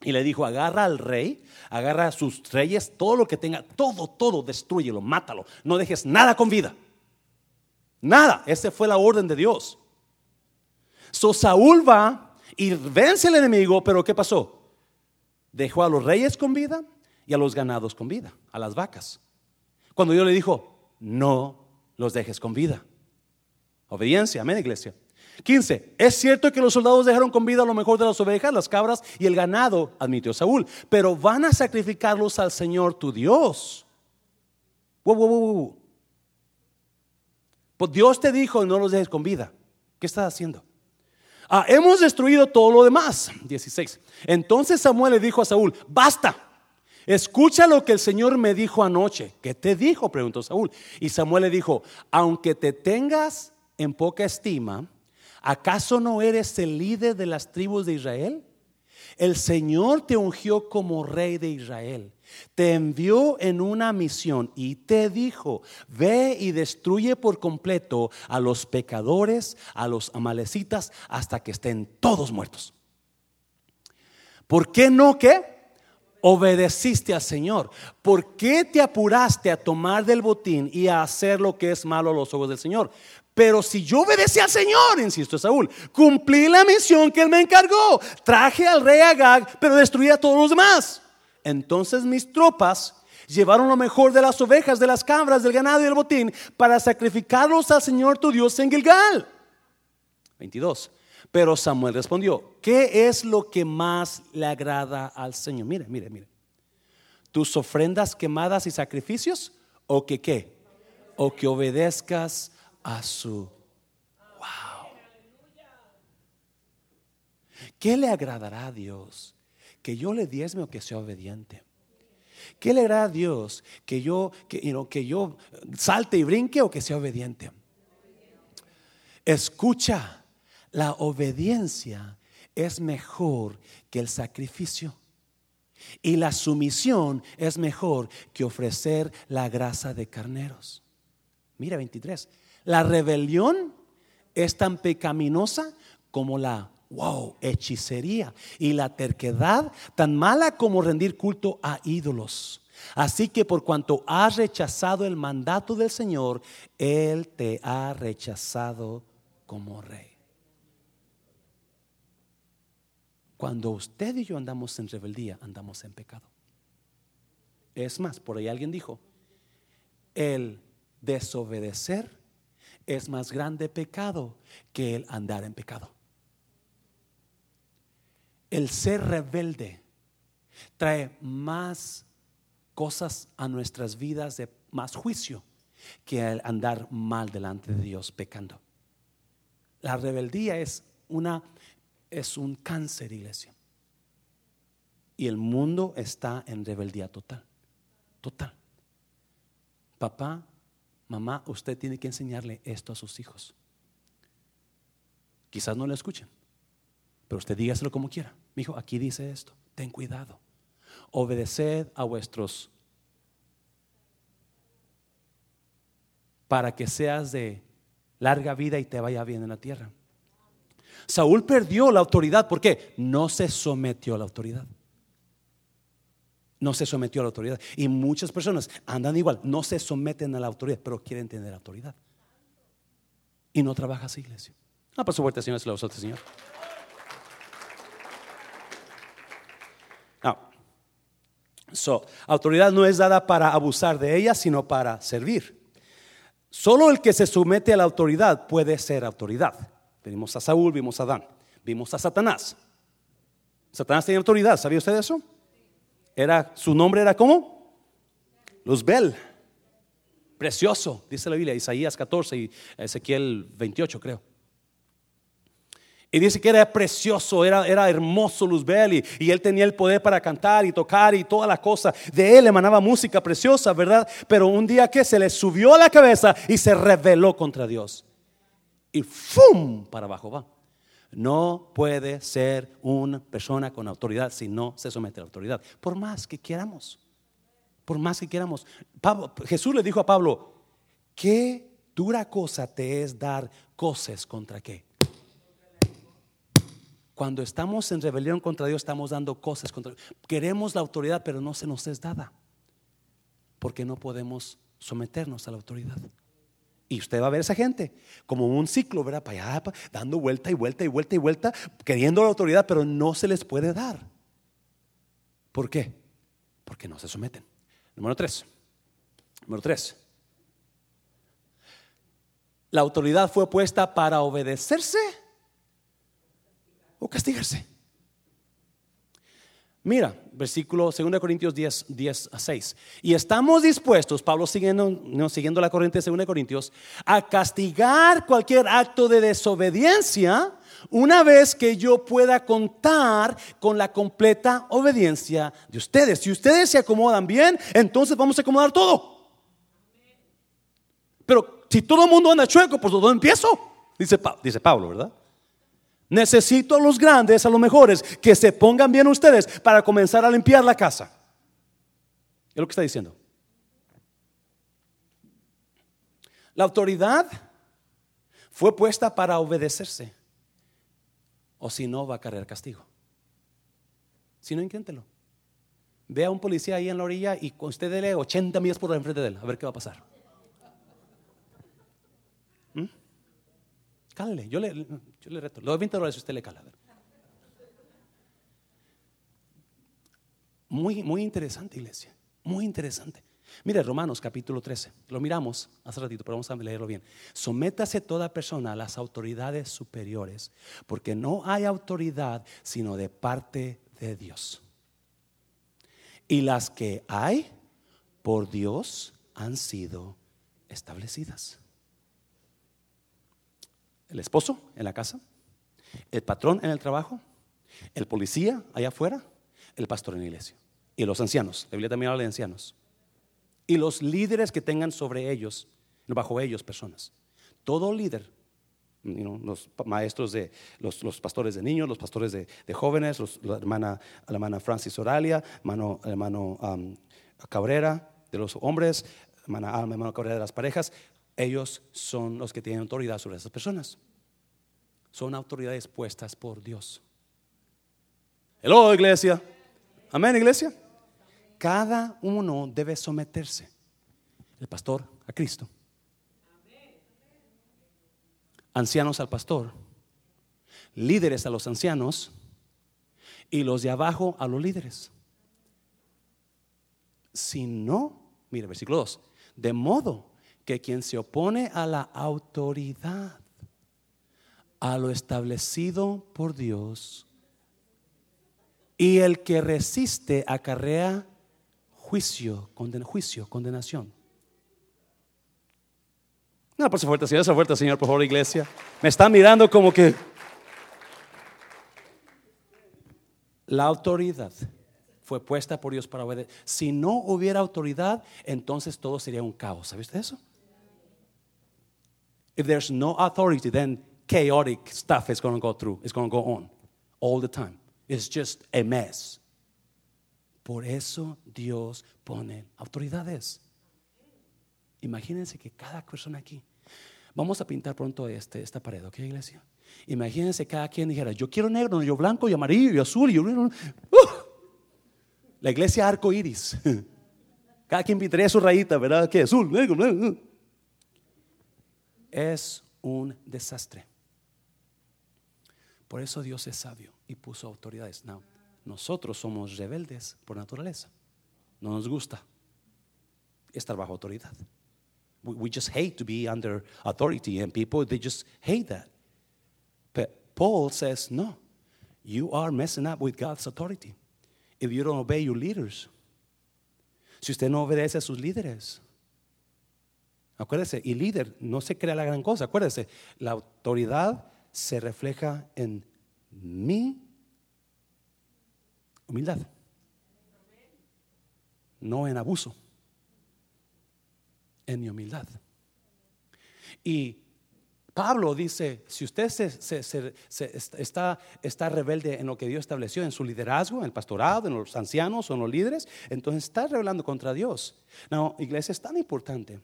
y le dijo, agarra al rey, agarra a sus reyes, todo lo que tenga, todo, todo, destruyelo, mátalo. No dejes nada con vida. Nada. Esa fue la orden de Dios. So Saúl va y vence al enemigo, pero ¿qué pasó? Dejó a los reyes con vida y a los ganados con vida, a las vacas. Cuando Dios le dijo, no los dejes con vida. Obediencia, amén, iglesia. 15. Es cierto que los soldados dejaron con vida lo mejor de las ovejas, las cabras y el ganado, admitió Saúl, pero van a sacrificarlos al Señor tu Dios. Pues Dios te dijo, no los dejes con vida. ¿Qué estás haciendo? Ah, hemos destruido todo lo demás. 16. Entonces Samuel le dijo a Saúl, basta. Escucha lo que el Señor me dijo anoche. ¿Qué te dijo? Preguntó Saúl. Y Samuel le dijo, aunque te tengas en poca estima, ¿acaso no eres el líder de las tribus de Israel? El Señor te ungió como rey de Israel. Te envió en una misión y te dijo, ve y destruye por completo a los pecadores, a los amalecitas, hasta que estén todos muertos. ¿Por qué no qué? obedeciste al Señor? ¿Por qué te apuraste a tomar del botín y a hacer lo que es malo a los ojos del Señor? Pero si yo obedecí al Señor, insisto Saúl, cumplí la misión que él me encargó. Traje al rey Agag, pero destruí a todos los demás. Entonces mis tropas llevaron lo mejor de las ovejas, de las cabras, del ganado y del botín para sacrificarlos al Señor tu Dios en Gilgal. 22. Pero Samuel respondió, ¿qué es lo que más le agrada al Señor? Mire, mire, mire. ¿Tus ofrendas quemadas y sacrificios? ¿O que qué? ¿O que obedezcas a su... Wow. ¿Qué le agradará a Dios? ¿Que yo le diezme o que sea obediente? ¿Qué le agrada a Dios? ¿Que yo, que, que yo salte y brinque o que sea obediente? Escucha la obediencia es mejor que el sacrificio. Y la sumisión es mejor que ofrecer la grasa de carneros. Mira 23. La rebelión es tan pecaminosa como la wow, hechicería y la terquedad tan mala como rendir culto a ídolos. Así que por cuanto has rechazado el mandato del Señor, Él te ha rechazado como rey. Cuando usted y yo andamos en rebeldía, andamos en pecado. Es más, por ahí alguien dijo, el desobedecer es más grande pecado que el andar en pecado. El ser rebelde trae más cosas a nuestras vidas de más juicio que el andar mal delante de Dios pecando. La rebeldía es una es un cáncer, iglesia. Y el mundo está en rebeldía total. Total. Papá, mamá, usted tiene que enseñarle esto a sus hijos. Quizás no le escuchen, pero usted dígaselo como quiera. Mi hijo, aquí dice esto. Ten cuidado. Obedeced a vuestros para que seas de larga vida y te vaya bien en la tierra. Saúl perdió la autoridad. ¿Por qué? No se sometió a la autoridad. No se sometió a la autoridad. Y muchas personas andan igual, no se someten a la autoridad, pero quieren tener autoridad. Y no trabaja así, iglesia. Ah, por supuesto, Señor, se lo Señor. No. So, autoridad no es dada para abusar de ella, sino para servir. Solo el que se somete a la autoridad puede ser autoridad. Vimos a Saúl, vimos a Adán, vimos a Satanás. Satanás tenía autoridad, ¿sabía usted eso? Era, su nombre era ¿cómo? Luzbel. Precioso, dice la Biblia, Isaías 14 y Ezequiel 28 creo. Y dice que era precioso, era, era hermoso Luzbel y, y, él tenía el poder para cantar y tocar y toda la cosa. De él emanaba música preciosa, ¿verdad? Pero un día que se le subió a la cabeza y se rebeló contra Dios. Y ¡fum! Para abajo va. No puede ser una persona con autoridad si no se somete a la autoridad. Por más que queramos. Por más que queramos. Jesús le dijo a Pablo, qué dura cosa te es dar cosas contra qué cuando estamos en rebelión contra Dios, estamos dando cosas contra Dios. Queremos la autoridad, pero no se nos es dada. Porque no podemos someternos a la autoridad. Y usted va a ver a esa gente como un ciclo, ¿verdad? Para dando vuelta y vuelta y vuelta y vuelta, queriendo la autoridad, pero no se les puede dar. ¿Por qué? Porque no se someten. Número tres. Número tres. La autoridad fue puesta para obedecerse o castigarse. Mira, versículo 2 Corintios 10, 10 a 6. Y estamos dispuestos, Pablo siguiendo, siguiendo la corriente de 2 Corintios, a castigar cualquier acto de desobediencia una vez que yo pueda contar con la completa obediencia de ustedes. Si ustedes se acomodan bien, entonces vamos a acomodar todo. Pero si todo el mundo anda chueco, pues todo empiezo, dice, dice Pablo, ¿verdad? Necesito a los grandes, a los mejores, que se pongan bien ustedes para comenzar a limpiar la casa. Es lo que está diciendo. La autoridad fue puesta para obedecerse. O si no, va a caer castigo. Si no, inténtelo. Ve a un policía ahí en la orilla y usted dele 80 millas por enfrente de él, a ver qué va a pasar. ¿Mm? Yo le, yo le reto, le doy 20 dólares si usted le cala. Muy, muy interesante, iglesia. Muy interesante. Mire, Romanos capítulo 13. Lo miramos hace ratito, pero vamos a leerlo bien. Sométase toda persona a las autoridades superiores, porque no hay autoridad sino de parte de Dios. Y las que hay por Dios han sido establecidas el esposo en la casa, el patrón en el trabajo, el policía allá afuera, el pastor en la iglesia y los ancianos. La Biblia también habla de ancianos. Y los líderes que tengan sobre ellos, bajo ellos personas. Todo líder, los maestros de los, pastores de niños, los pastores de, jóvenes, la, hermana, Francis Oralia, hermano, hermano um, Cabrera de los hombres, hermana Alma, hermano Cabrera de las parejas, ellos son los que tienen autoridad sobre esas personas. Son autoridades puestas por Dios. Hello, iglesia. Amén, iglesia. Cada uno debe someterse. El pastor a Cristo. Ancianos al pastor. Líderes a los ancianos. Y los de abajo a los líderes. Si no, mire, versículo 2. De modo que quien se opone a la autoridad, a lo establecido por Dios, y el que resiste acarrea juicio, juicio, condenación. No, por fuerte, Señor, esa fuerte, Señor, por favor, iglesia. Me están mirando como que la autoridad fue puesta por Dios para obedecer. Si no hubiera autoridad, entonces todo sería un caos. ¿Sabes eso? If there's no authority, then chaotic stuff is going to go through, it's going to go on all the time. It's just a mess. Por eso Dios pone autoridades. Imagínense que cada persona aquí, Vamos a pintar pronto este, esta pared, ¿ok, iglesia? Imagínense cada quien dijera, yo quiero negro, yo blanco y amarillo y azul. Y yo, ¡Uh! La iglesia arco iris. Cada quien pintaría su rayita, ¿verdad? ¿Qué? Azul, negro, negro. Es un desastre. Por eso Dios es sabio y puso autoridades. No, nosotros somos rebeldes por naturaleza. No nos gusta estar bajo autoridad. We, just hate to be under authority, and people they just hate that. But Paul says, no, you are messing up with God's authority if you don't obey your leaders. Si usted no obedece a sus líderes. Acuérdese, y líder no se crea la gran cosa. Acuérdese, la autoridad se refleja en mi humildad, no en abuso, en mi humildad. Y Pablo dice, si usted está, está, rebelde en lo que Dios estableció, en su liderazgo, en el pastorado, en los ancianos o en los líderes, entonces está rebelando contra Dios. No, iglesia, es tan importante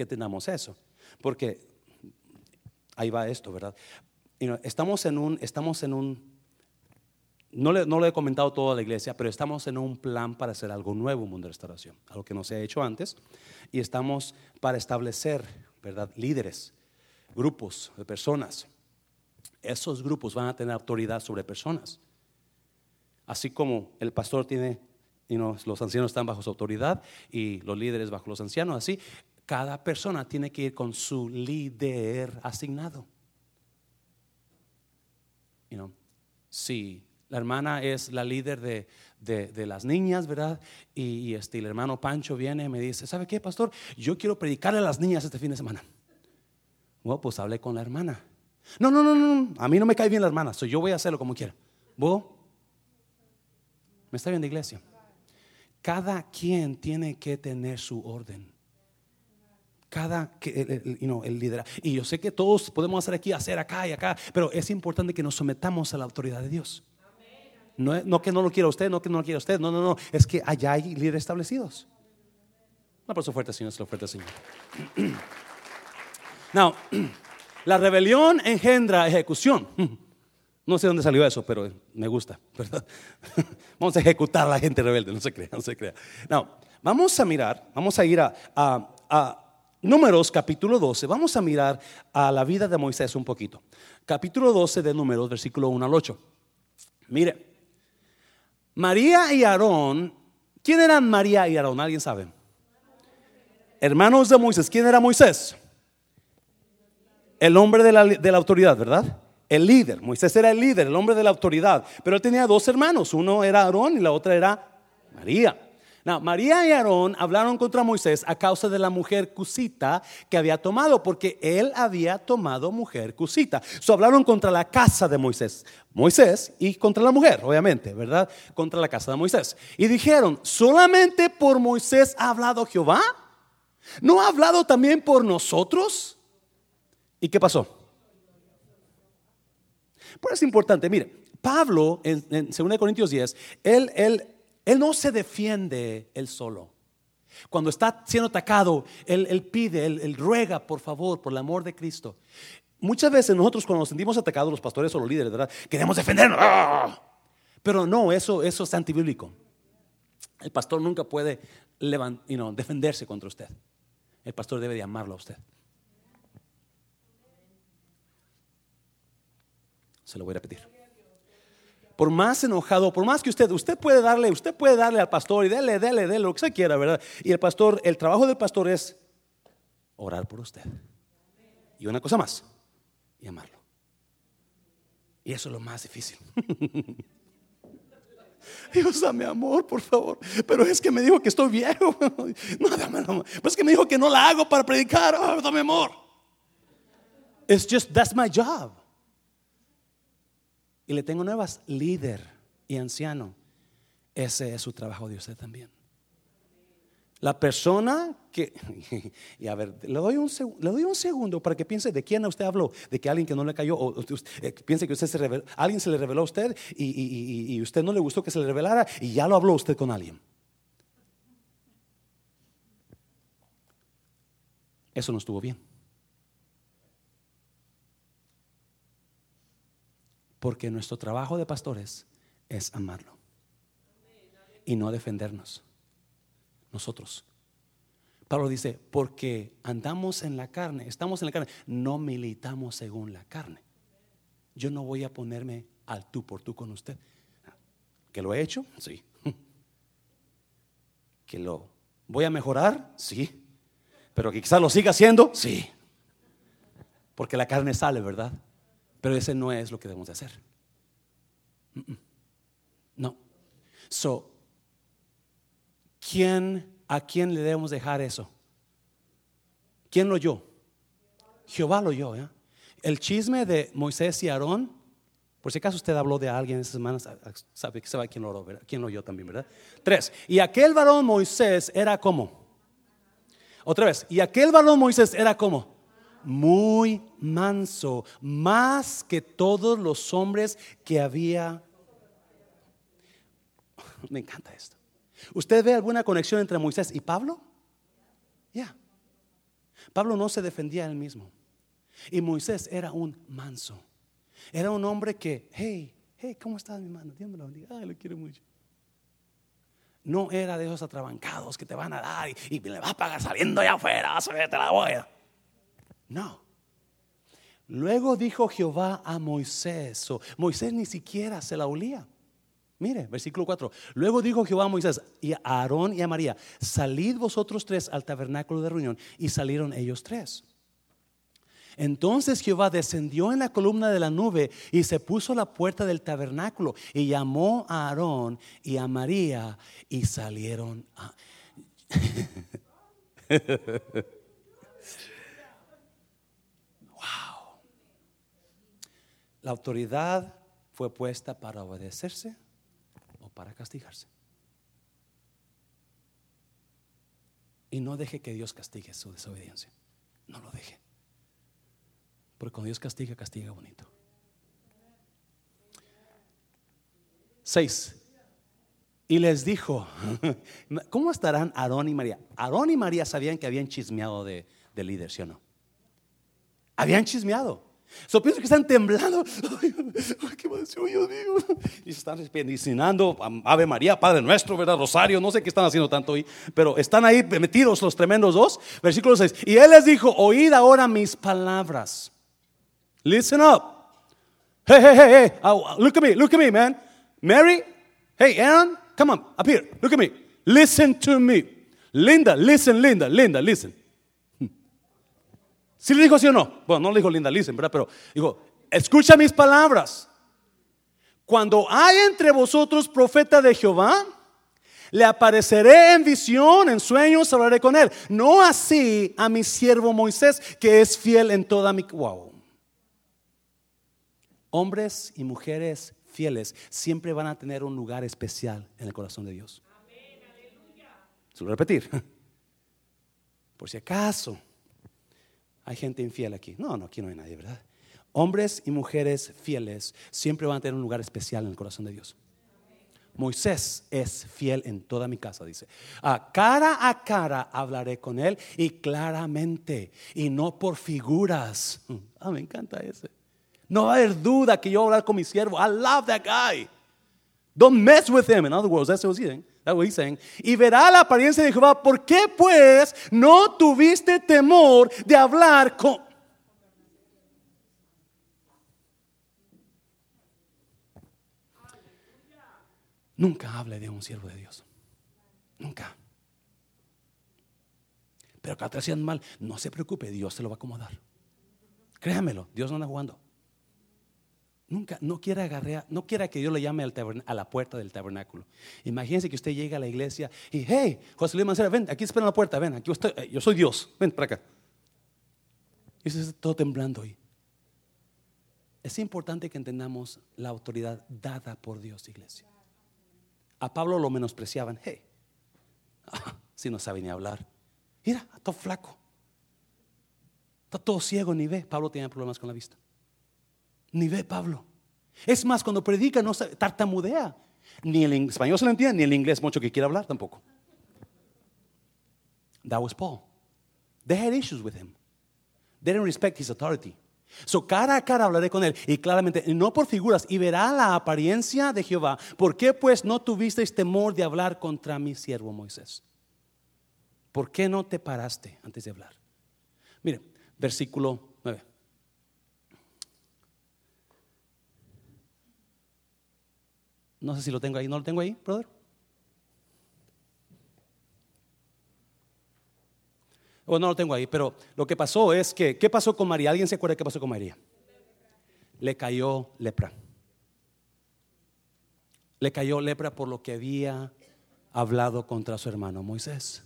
que tengamos eso, porque ahí va esto, ¿verdad? estamos en un, estamos en un, no le, no lo he comentado todo a la iglesia, pero estamos en un plan para hacer algo nuevo Mundo de Restauración, algo que no se ha hecho antes, y estamos para establecer, ¿verdad? Líderes, grupos de personas. Esos grupos van a tener autoridad sobre personas. Así como el pastor tiene, los ancianos están bajo su autoridad y los líderes bajo los ancianos, así, cada persona tiene que ir con su líder asignado. si la hermana es la líder de, las niñas, ¿verdad? Y, este, el hermano Pancho viene y me dice, ¿sabe qué, pastor? Yo quiero predicarle a las niñas este fin de semana. Bueno, pues hablé con la hermana. No, no, no, no, a mí no me cae bien la hermana, so yo voy a hacerlo como quiera. ¿Vos? ¿Me está viendo iglesia? Cada quien tiene que tener su orden. Cada, el, el liderazgo. Y yo sé que todos podemos hacer aquí, hacer acá y acá, pero es importante que nos sometamos a la autoridad de Dios. No, no que no lo quiera usted, no que no lo quiera usted, no, no, no, es que allá hay líderes establecidos. Un aplauso fuerte, Señor, lo fuerte, Señor. Now, la rebelión engendra ejecución. No sé dónde salió eso, pero me gusta, ¿verdad? Vamos a ejecutar a la gente rebelde, no se crea, no se crea. Now, vamos a mirar, vamos a ir a Números capítulo 12, vamos a mirar a la vida de Moisés un poquito. Capítulo 12 de Números, versículo 1 al 8. Mire, María y Aarón, ¿quién eran María y Aarón? ¿Alguien sabe? Hermanos de Moisés, ¿quién era Moisés? El hombre de la, autoridad, ¿verdad? El líder. Moisés era el líder, el hombre de la autoridad. Pero él tenía dos hermanos. Uno era Aarón y la otra era María. María y Aarón hablaron contra Moisés a causa de la mujer cusita que había tomado, porque él había tomado mujer cusita. So hablaron contra la casa de Moisés, Moisés y contra la mujer, obviamente, ¿verdad? Contra la casa de Moisés. Y dijeron, ¿solamente por Moisés ha hablado Jehová? ¿No ha hablado también por nosotros? ¿Y qué pasó? Pues es importante, mire, Pablo en, en 2 Corintios 10, él, él, él no se defiende él solo. Cuando está siendo atacado, él, pide, él, ruega, por favor, por el amor de Cristo. Muchas veces nosotros cuando nos sentimos atacados, los pastores o los líderes, ¿verdad? Queremos defendernos. ¡Ah! Pero no, eso, eso es antibíblico. El pastor nunca puede defenderse contra usted. El pastor debe de amarlo a usted. Se lo voy a repetir. Por más enojado, por más que usted, usted puede darle, usted puede darle al pastor y dele, dele, dele, lo que usted quiera, ¿verdad? Y el pastor, el trabajo del pastor es orar por usted. Y una cosa más, y amarlo. Y eso es lo más difícil. Dios, dame amor, por favor. Pero es que me dijo que estoy viejo. No, dame amor. Pues es que me dijo que no la hago para predicar. Oh, dame amor. It's just, that's my job. Y le tengo nuevas, líder y anciano. Ese es su trabajo de usted también. La persona que, y a ver, le doy, un, le doy un segundo para que piense de quién usted habló, de que alguien que no le cayó, o eh, piense que usted se alguien se le reveló a usted y, y usted no le gustó que se le revelara y ya lo habló usted con alguien. Eso no estuvo bien. Porque nuestro trabajo de pastores es amarlo y no defendernos. Nosotros. Pablo dice, porque andamos en la carne, estamos en la carne, no militamos según la carne. Yo no voy a ponerme al tú por tú con usted. ¿Que lo he hecho? Sí. ¿Que lo voy a mejorar? Sí. ¿Pero que quizás lo siga haciendo? Sí. Porque la carne sale, ¿verdad? Pero ese no es lo que debemos de hacer. No. So, ¿quién, ¿a quién le debemos dejar eso? ¿Quién lo oyó? Jehová lo oyó. ¿eh? El chisme de Moisés y Aarón por si acaso usted habló de alguien esta semana, sabe, sabe quién lo, quién lo oyó también, ¿verdad? Tres. Y aquel varón Moisés era como. Otra vez. Y aquel varón Moisés era como. Muy manso, más que todos los hombres que había. Me encanta esto. ¿Usted ve alguna conexión entre Moisés y Pablo? Ya. Pablo no se defendía él mismo. Y Moisés era un manso. Era un hombre que, hey, hey, ¿cómo estás, mi hermano? Dios me lo quiero mucho. No era de esos atrabancados que te van a dar y, le vas a pagar saliendo allá afuera, vas a ver, te la voy No. Luego dijo Jehová a Moisés, Moisés ni siquiera se la olía. Mire, versículo 4. Luego dijo Jehová a Moisés y a Aarón y a María, salid vosotros tres al tabernáculo de reunión. Y salieron ellos tres. Entonces Jehová descendió en la columna de la nube y se puso a la puerta del tabernáculo y llamó a Aarón y a María y salieron. wow. La autoridad fue puesta para obedecerse o para castigarse. Y no deje que Dios castigue su desobediencia. No lo deje. Porque cuando Dios castiga, castiga bonito. Seis. Y les dijo, ¿cómo estarán Aarón y María? Aarón y María sabían que habían chismeado de, líder, ¿sí o no? Habían chismeado. So pienso que están temblando. ¿Qué va a decir? Dios mío. Y se están medicinando Ave María, Padre nuestro, ¿verdad? Rosario, no sé qué están haciendo tanto hoy, pero están ahí metidos los tremendos dos. Versículo 6. Y él les dijo: Oíd ahora mis palabras. Listen up. Hey, hey, hey, hey. Oh, look at me, look at me, man. Mary, hey, Aaron, come on, up here. Look at me. Listen to me. Linda, listen, Linda, Linda, listen. ¿Sí le dijo sí o no? Bueno, no le dijo Linda, listen, ¿verdad? Pero dijo, escucha mis palabras. Cuando hay entre vosotros profeta de Jehová, le apareceré en visión, en sueños, hablaré con él. No así a mi siervo Moisés, que es fiel en toda mi... Wow. Hombres y mujeres fieles siempre van a tener un lugar especial en el corazón de Dios. Suelo repetir. Por si acaso hay gente infiel aquí. No, no, aquí no hay nadie, ¿verdad? Hombres y mujeres fieles siempre van a tener un lugar especial en el corazón de Dios. Moisés es fiel en toda mi casa, dice. A cara a cara hablaré con él y claramente y no por figuras. Ah, me encanta ese. No va a haber duda que yo voy a hablar con mi siervo. I love that guy. Don't mess with him. In other words, that's what he's saying. That's what he's saying. Y verá la apariencia de Jehová. ¿Por qué pues no tuviste temor de hablar con... Nunca hable de un siervo de Dios. Nunca. Pero que hacían mal, no se preocupe, Dios se lo va a acomodar. Créamelo, Dios no anda jugando. Nunca, no quiera agarrar, no quiera que Dios le llame a la puerta del tabernáculo. Imagínense que usted llega a la iglesia y, hey, José Luis Mancera, ven, aquí espera la puerta, ven, aquí estoy, eh, yo soy Dios, ven para acá. Y eso está todo temblando ahí. Es importante que entendamos la autoridad dada por Dios, iglesia. A Pablo lo menospreciaban, hey, si no sabe ni hablar. Mira, está todo flaco, está todo ciego, ni ve. Pablo tenía problemas con la vista. Ni ve Pablo. Es más, cuando predica no tartamudea. Ni el español se lo entiende, ni el inglés mucho que quiera hablar tampoco. That was Paul. They had issues with him. They didn't respect his authority. So, cara a cara hablaré con él y claramente, no por figuras, y verá la apariencia de Jehová. ¿Por qué pues no tuvisteis temor de hablar contra mi siervo Moisés? ¿Por qué no te paraste antes de hablar? Mire, versículo 9. No sé si lo tengo ahí, ¿no lo tengo ahí, brother? O no lo tengo ahí, pero lo que pasó es que, ¿qué pasó con María? ¿Alguien se acuerda qué pasó con María? Le cayó lepra. Le cayó lepra por lo que había hablado contra su hermano Moisés.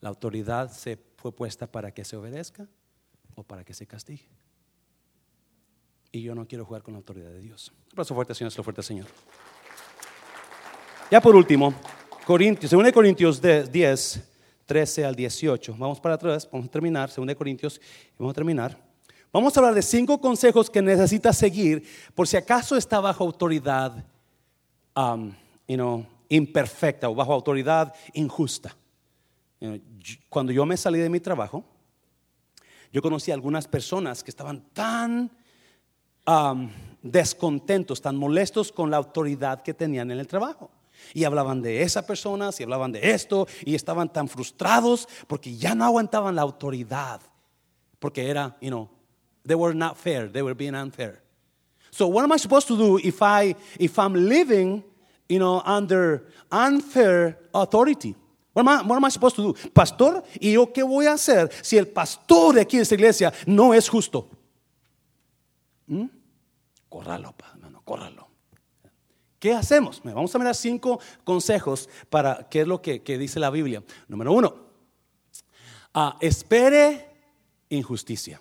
La autoridad se fue puesta para que se obedezca o para que se castigue. Y yo no quiero jugar con la autoridad de Dios. Un aplauso fuerte, Señor, lo fuerte, Señor. Ya por último, Corintios, 2 Corintios 10, 13 al 18. Vamos para atrás, vamos a terminar, 2 Corintios, vamos a terminar. Vamos a hablar de cinco consejos que necesitas seguir por si acaso está bajo autoridad um, imperfecta o bajo autoridad injusta. Cuando yo me salí de mi trabajo, yo conocí a algunas personas que estaban tan descontentos, tan molestos con la autoridad que tenían en el trabajo. Y hablaban de esa persona, y hablaban de esto, y estaban tan frustrados porque ya no aguantaban la autoridad. Porque era, you know, they were not fair, they were being unfair. So what am I supposed to do if I if I'm living, you know, under unfair authority? What am, I, what am I supposed to do? Pastor, ¿y yo qué voy a hacer si el pastor de aquí de esta iglesia no es justo? ¿Mm? Córralo, hermano, córralo. ¿Qué hacemos? Vamos a mirar cinco consejos para qué es lo que, dice la Biblia. Número uno, ah, espere injusticia.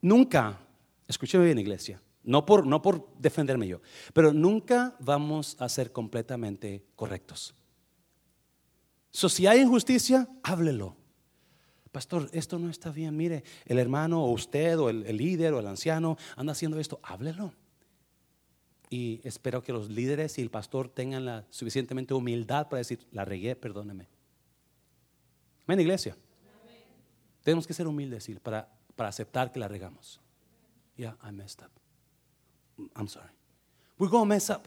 Nunca, escúcheme bien iglesia, no por, no por defenderme yo, pero nunca vamos a ser completamente correctos. So, si hay injusticia, háblelo. Pastor, esto no está bien. Mire, el hermano o usted o el, líder o el anciano anda haciendo esto. Háblelo. Y espero que los líderes y el pastor tengan la suficientemente humildad para decir, la regué, perdóneme. Amén, iglesia. Tenemos que ser humildes para, para aceptar que la regamos. Yeah, I messed up. I'm sorry. We're going to mess up.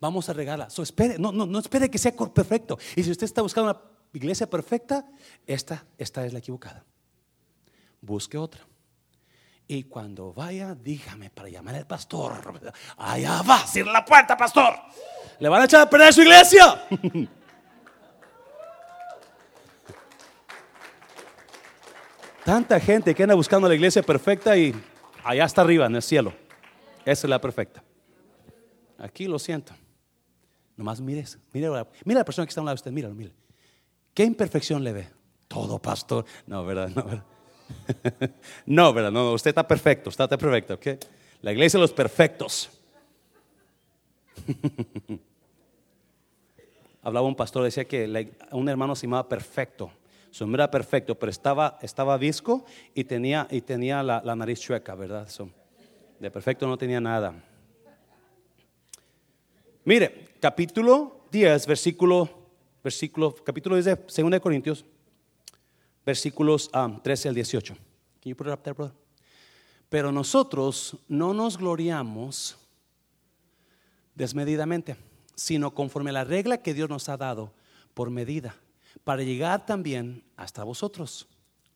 Vamos a regarla. So, espere, no, no, no espere que sea perfecto. Y si usted está buscando una iglesia perfecta, esta, esta es la equivocada. Busque otra. Y cuando vaya, dígame para llamar al pastor. Allá va, cierra la puerta, pastor. Le van a echar a perder su iglesia. Tanta gente que anda buscando la iglesia perfecta y allá está arriba en el cielo. Esa es la perfecta. Aquí lo siento. Nomás mires, mire, mira la persona que está a un lado de usted, míralo, mire. ¿Qué imperfección le ve? Todo, pastor. No, ¿verdad? No, ¿verdad? no, ¿verdad? No, usted está perfecto, está perfecto, ¿ok? La iglesia de los perfectos. Hablaba un pastor, decía que un hermano se llamaba perfecto. Su nombre era perfecto, pero estaba, estaba visco y tenía, y tenía la, nariz chueca, ¿verdad? de perfecto no tenía nada. Mire, capítulo 10, versículo versículo, capítulo 10 de 2 Corintios, versículos 13 um, al 18. Pero nosotros no nos gloriamos desmedidamente, sino conforme a la regla que Dios nos ha dado por medida, para llegar también hasta vosotros.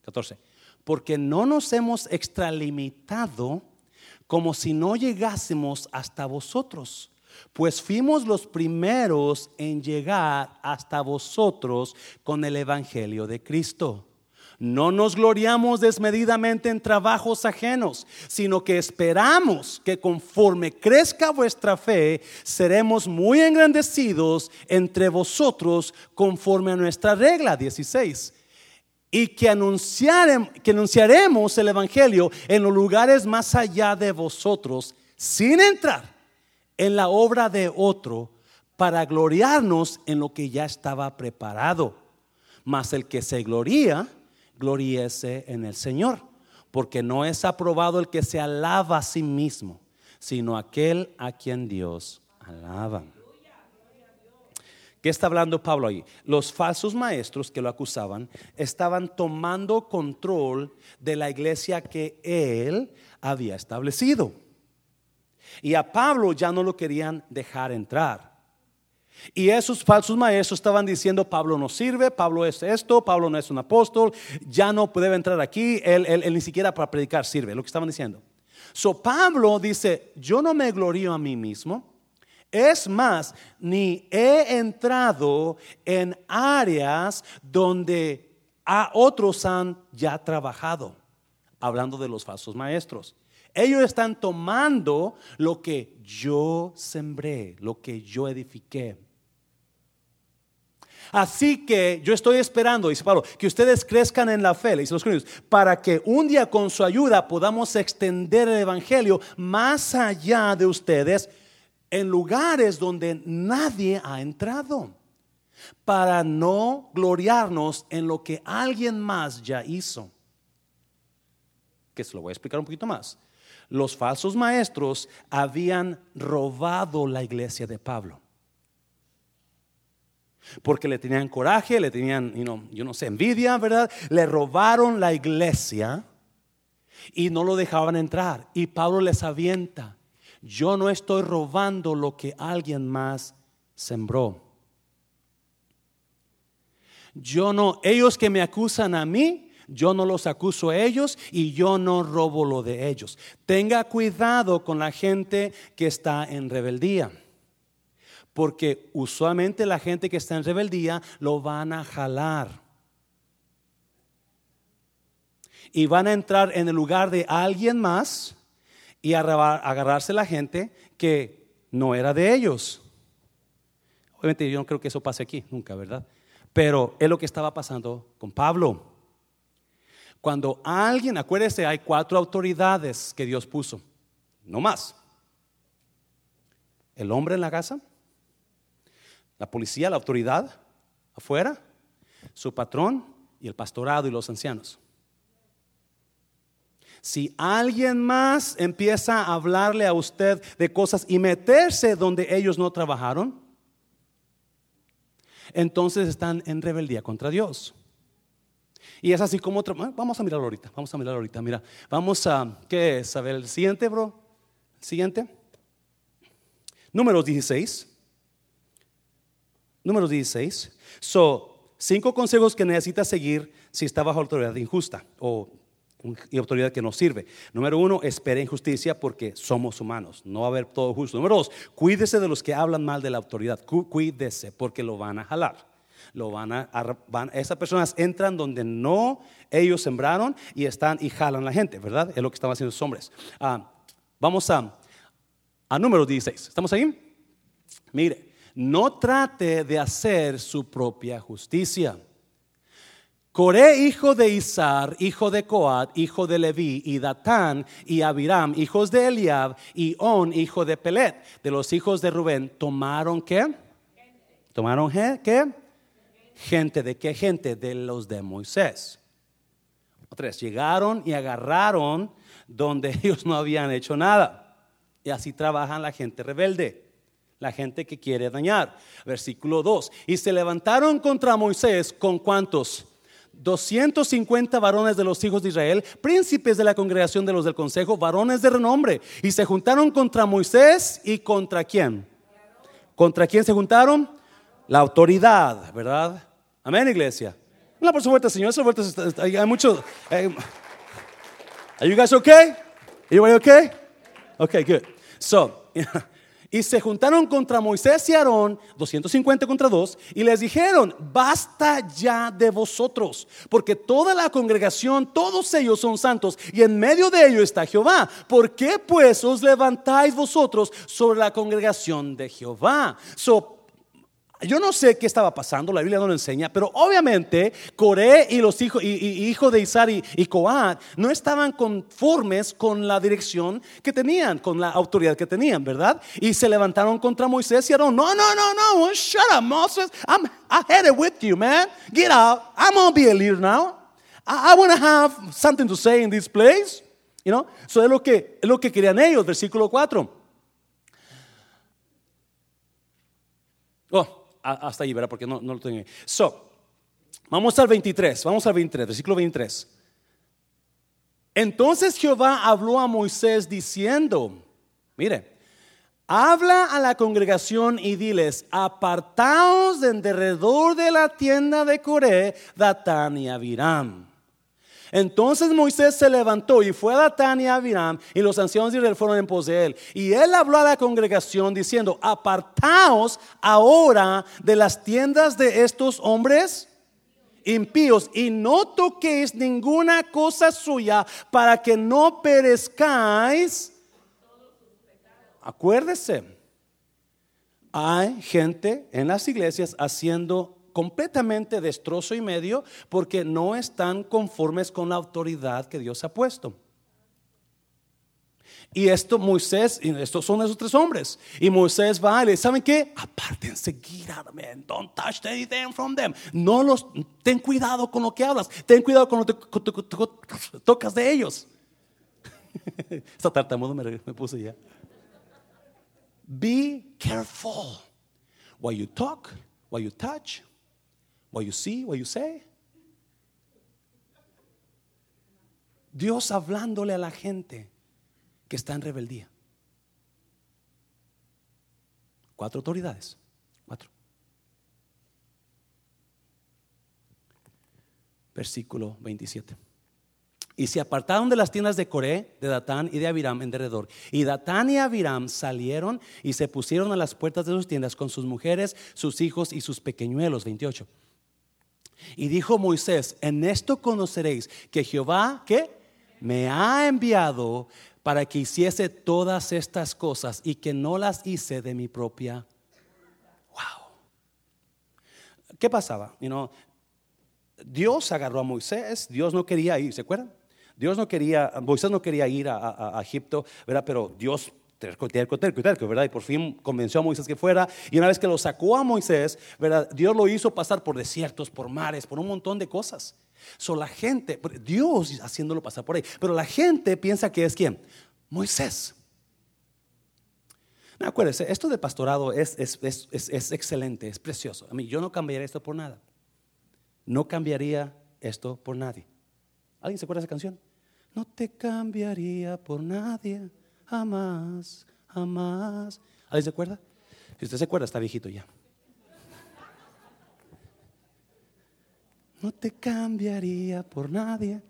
14. Porque no nos hemos extralimitado como si no llegásemos hasta vosotros pues fuimos los primeros en llegar hasta vosotros con el Evangelio de Cristo. No nos gloriamos desmedidamente en trabajos ajenos, sino que esperamos que conforme crezca vuestra fe, seremos muy engrandecidos entre vosotros conforme a nuestra regla 16 y que, que anunciaremos el Evangelio en los lugares más allá de vosotros, sin entrar en la obra de otro para gloriarnos en lo que ya estaba preparado. Mas el que se gloría, gloríese en el Señor, porque no es aprobado el que se alaba a sí mismo, sino aquel a quien Dios alaba. ¿Qué está hablando Pablo ahí? Los falsos maestros que lo acusaban estaban tomando control de la iglesia que él había establecido. Y a Pablo ya no lo querían dejar entrar. Y esos falsos maestros estaban diciendo, Pablo no sirve, Pablo es esto, Pablo no es un apóstol, ya no puede entrar aquí, él, ni siquiera para predicar sirve, lo que estaban diciendo. So Pablo dice, yo no me glorío a mí mismo, es más, ni he entrado en áreas donde otros han ya trabajado, hablando de los falsos maestros. Ellos están tomando lo que yo sembré, lo que yo edifiqué. Así que yo estoy esperando, dice Pablo, que ustedes crezcan en la fe, dice los para que un día con su ayuda podamos extender el Evangelio más allá de ustedes en lugares donde nadie ha entrado, para no gloriarnos en lo que alguien más ya hizo. Que se lo voy a explicar un poquito más. Los falsos maestros habían robado la iglesia de Pablo. Porque le tenían coraje, le tenían, yo no sé, envidia, ¿verdad? Le robaron la iglesia y no lo dejaban entrar. Y Pablo les avienta yo no estoy robando lo que alguien más sembró. Yo no, ellos que me acusan a mí, yo no los acuso a ellos y yo no robo lo de ellos. Tenga cuidado con la gente que está en rebeldía. Porque usualmente la gente que está en rebeldía lo van a jalar. Y van a entrar en el lugar de alguien más y agarrarse la gente que no era de ellos. Obviamente yo no creo que eso pase aquí, nunca, ¿verdad? Pero es lo que estaba pasando con Pablo. Cuando alguien, acuérdese, hay cuatro autoridades que Dios puso, no más. El hombre en la casa, la policía, la autoridad afuera, su patrón y el pastorado y los ancianos. Si alguien más empieza a hablarle a usted de cosas y meterse donde ellos no trabajaron, entonces están en rebeldía contra Dios. Y es así como otro. Vamos a mirarlo ahorita. Vamos a mirarlo ahorita. Mira, vamos a. ¿Qué es? A ver, el siguiente, bro. Siguiente. Números 16. Números 16. So, cinco consejos que necesita seguir si está bajo autoridad injusta o autoridad que nos sirve. Número uno, espere injusticia porque somos humanos. No va a haber todo justo. Número dos, cuídese de los que hablan mal de la autoridad. Cuídese porque lo van a jalar. Lo van a, esas personas entran donde no ellos sembraron y están y jalan la gente, ¿verdad? Es lo que estaban haciendo esos hombres. Ah, vamos a, a número 16. ¿Estamos ahí? Mire, no trate de hacer su propia justicia. Coré, hijo de Isar, hijo de Coat, hijo de Leví, y Datán y Abiram, hijos de Eliab, y On, hijo de Pelet, de los hijos de Rubén, tomaron qué? ¿Tomaron qué? Gente, ¿de qué gente? De los de Moisés. Tres, llegaron y agarraron donde ellos no habían hecho nada. Y así trabajan la gente rebelde, la gente que quiere dañar. Versículo 2. Y se levantaron contra Moisés con cuántos? 250 varones de los hijos de Israel, príncipes de la congregación de los del consejo, varones de renombre, y se juntaron contra Moisés y contra quién. ¿Contra quién se juntaron? La autoridad, ¿verdad? Amén, iglesia. Una por su vuelta, Señor. Esa vuelta hay mucho. Eh, are you guys okay? Everybody okay? Okay, good. So, y se juntaron contra Moisés y Aarón, 250 contra 2, y les dijeron, basta ya de vosotros, porque toda la congregación, todos ellos son santos, y en medio de ellos está Jehová. ¿Por qué pues os levantáis vosotros sobre la congregación de Jehová? Yo no sé qué estaba pasando, la Biblia no lo enseña, pero obviamente Coré y los hijos, y, de Isar y, y, Coat no estaban conformes con la dirección que tenían, con la autoridad que tenían, ¿verdad? Y se levantaron contra Moisés y Aarón. No, no, no, no, shut up, Moses. I'm, I had it with you, man. Get out. I'm gonna be a leader now. I, I want have something to say in this place. You know? Eso es lo que, lo que querían ellos, versículo 4. Oh, hasta ahí, ¿verdad? Porque no, lo tengo. So, vamos al 23, vamos al 23, versículo 23. Entonces Jehová habló a Moisés diciendo, mire, habla a la congregación y diles, apartaos de alrededor de la tienda de Coré, Datán y Abiram. Entonces Moisés se levantó y fue a Datán y a Abiram y los ancianos de Israel fueron en pos de él. Y él habló a la congregación diciendo, apartaos ahora de las tiendas de estos hombres impíos y no toquéis ninguna cosa suya para que no perezcáis. Acuérdese, hay gente en las iglesias haciendo completamente destrozo y medio porque no están conformes con la autoridad que Dios ha puesto. Y esto Moisés, y estos son esos tres hombres. Y Moisés va y le ¿saben qué? Apártense, get. Don't touch anything from them. No los, ten cuidado con lo que hablas. Ten cuidado con lo que tocas de ellos. Esta tartamudo me, me puse ya. Be careful. What you talk, what you touch, what you see, what you say. Dios hablándole a la gente que está en rebeldía. Cuatro autoridades. Cuatro. Versículo 27. Y se apartaron de las tiendas de Coré, de Datán y de Abiram en derredor. Y Datán y Abiram salieron y se pusieron a las puertas de sus tiendas con sus mujeres, sus hijos y sus pequeñuelos. 28. Y dijo Moisés, en esto conoceréis que Jehová, ¿qué? Me ha enviado para que hiciese todas estas cosas y que no las hice de mi propia. Wow. ¿Qué pasaba? Dios agarró a Moisés, Dios no quería ir, ¿se acuerdan? Dios no quería, Moisés no quería ir a, Egipto, ¿verdad? Pero Dios terco, terco, terco, ¿verdad? Y por fin convenció a Moisés que fuera. Y una vez que lo sacó a Moisés, ¿verdad? Dios lo hizo pasar por desiertos, por mares, por un montón de cosas. So, la gente, Dios haciéndolo pasar por ahí, pero la gente piensa que es quién? Moisés. No, acuérdense, esto de pastorado es, es, excelente, es precioso. A mí, yo no cambiaría esto por nada. No cambiaría esto por nadie. ¿Alguien se acuerda de esa canción? No te cambiaría por nadie, jamás, jamás. ¿Alguien se acuerda? Si usted se acuerda, está viejito ya. no te cambiaría por nadie.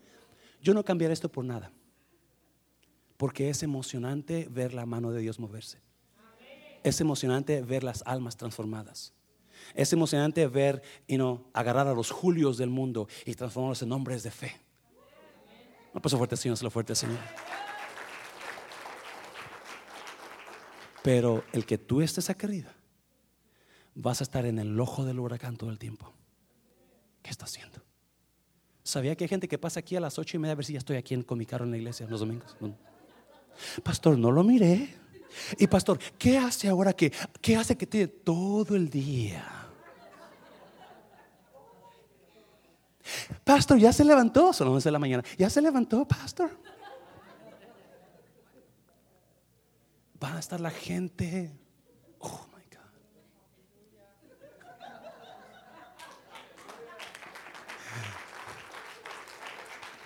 Yo no cambiaría esto por nada. Porque es emocionante ver la mano de Dios moverse. Es emocionante ver las almas transformadas. Es emocionante ver y no agarrar a los Julios del mundo y transformarlos en hombres de fe. No paso fuerte, Señor, se lo fuerte, Señor. Pero el que tú estés arriba, vas a estar en el ojo del huracán todo el tiempo. ¿Qué está haciendo? ¿Sabía que hay gente que pasa aquí a las ocho y media a ver si ya estoy aquí con mi carro en la iglesia los domingos? Pastor, no lo miré. Y pastor, ¿qué hace ahora que, qué hace que tiene todo el día? Pastor, ya se levantó, son las 11 de la mañana. Ya se levantó, pastor. Va a estar la gente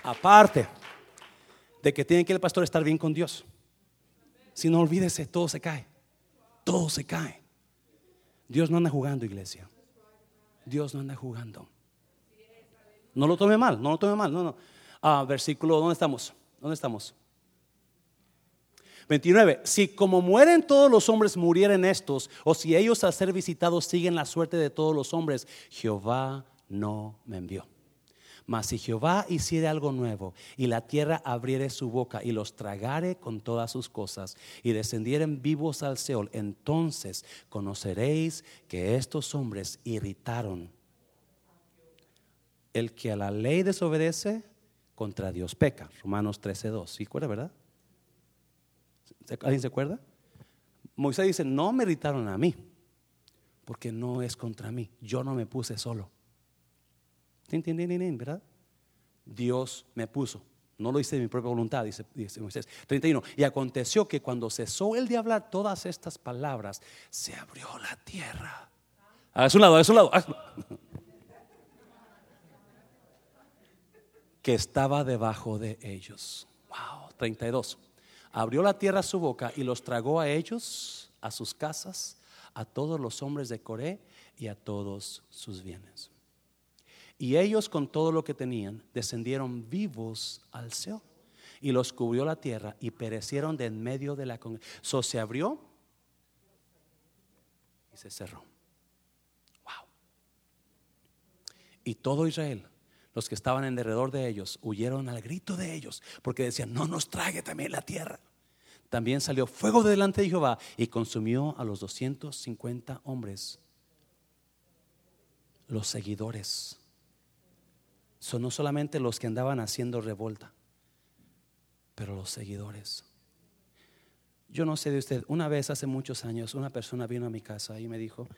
Aparte de que tiene que el pastor estar bien con Dios. Si no olvídese, todo se cae. Todo se cae. Dios no anda jugando, iglesia. Dios no anda jugando. No lo tome mal, no lo tome mal. No, no. Ah, versículo, ¿dónde estamos? ¿Dónde estamos? 29. Si como mueren todos los hombres murieren estos, o si ellos al ser visitados siguen la suerte de todos los hombres, Jehová no me envió. Mas si Jehová hiciere algo nuevo y la tierra abriere su boca y los tragare con todas sus cosas y descendieren vivos al Seol, entonces conoceréis que estos hombres irritaron. El que a la ley desobedece, contra Dios peca. Romanos 13:2. ¿Sí acuerda, verdad? ¿Alguien se acuerda? Moisés dice, no me irritaron a mí, porque no es contra mí. Yo no me puse solo. ¿Verdad? Dios me puso. No lo hice de mi propia voluntad, dice, Moisés. 31. Y aconteció que cuando cesó él de hablar todas estas palabras, se abrió la tierra A su lado, a su lado. Que estaba debajo de ellos. Wow, 32. Abrió la tierra su boca y los tragó a ellos, a sus casas, a todos los hombres de Coré y a todos sus bienes. Y ellos con todo lo que tenían descendieron vivos al Seol y los cubrió la tierra y perecieron de en medio de la congregación. So se abrió y se cerró. Wow. Y todo Israel, los que estaban en derredor de ellos, huyeron al grito de ellos porque decían, no nos trague también la tierra. También salió fuego de delante de Jehová y consumió a los 250 hombres, los seguidores. Son no solamente los que andaban haciendo revolta, pero los seguidores. Yo no sé de usted, una vez hace muchos años una persona vino a mi casa y me dijo,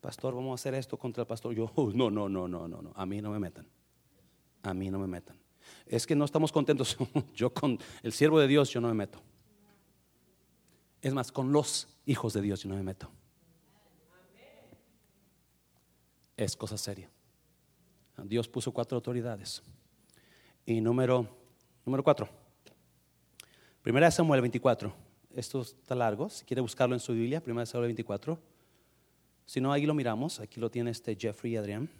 pastor, vamos a hacer esto contra el pastor. Yo, no, no, no, no, no, no, a mí no me metan, a mí no me metan. Es que no estamos contentos, yo con el siervo de Dios yo no me meto. Es más, con los hijos de Dios yo no me meto. Es cosa seria. Dios puso cuatro autoridades. Y número, número cuatro. Primera de Samuel 24. Esto está largo. Si quiere buscarlo en su Biblia, Primera de Samuel 24. Si no, ahí lo miramos. Aquí lo tiene este Jeffrey y Adrián.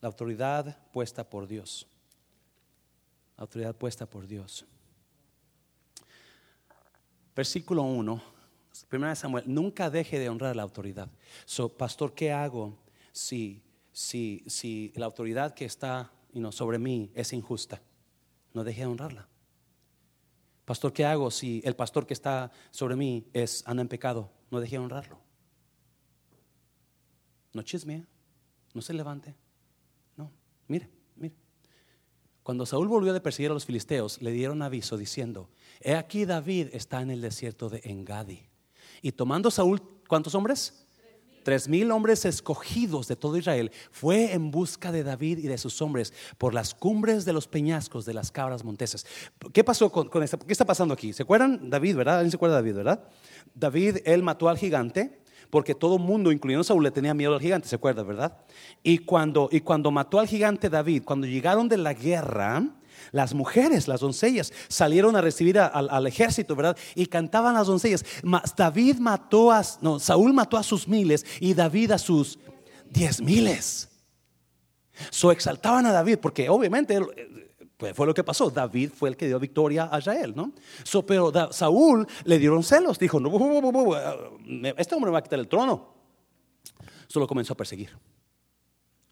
La autoridad puesta por Dios. La autoridad puesta por Dios. Versículo 1. Primera de Samuel. Nunca deje de honrar la autoridad. So, pastor, ¿qué hago si, si, si la autoridad que está sobre mí es injusta? no deje de honrarla. Pastor, ¿qué hago si el pastor que está sobre mí es anda en pecado? No deje de honrarlo. No chismea, no se levante. Mire, mire. Cuando Saúl volvió de perseguir a los filisteos, le dieron aviso diciendo: He aquí David está en el desierto de Engadi. Y tomando Saúl, ¿cuántos hombres? tres mil hombres escogidos de todo Israel, fue en busca de David y de sus hombres por las cumbres de los peñascos de las cabras monteses. ¿Qué pasó con, con ¿Qué está pasando aquí? ¿Se acuerdan David, verdad? ¿Alguien se acuerda de David, verdad? David, él mató al gigante porque todo el mundo, incluyendo Saúl, le tenía miedo al gigante, ¿se acuerda, verdad? Y cuando, y cuando mató al gigante David, cuando llegaron de la guerra, las mujeres, las doncellas, salieron a recibir al ejército, ¿verdad? Y cantaban las doncellas. David mató a, no, Saúl mató a sus miles y David a sus diez miles. So exaltaban a David porque obviamente eh, pues fue lo que pasó. David fue el que dio victoria a Israel, ¿no? Pero Saúl le dieron celos. Dijo, no, este hombre me va a quitar el trono. Solo comenzó a perseguir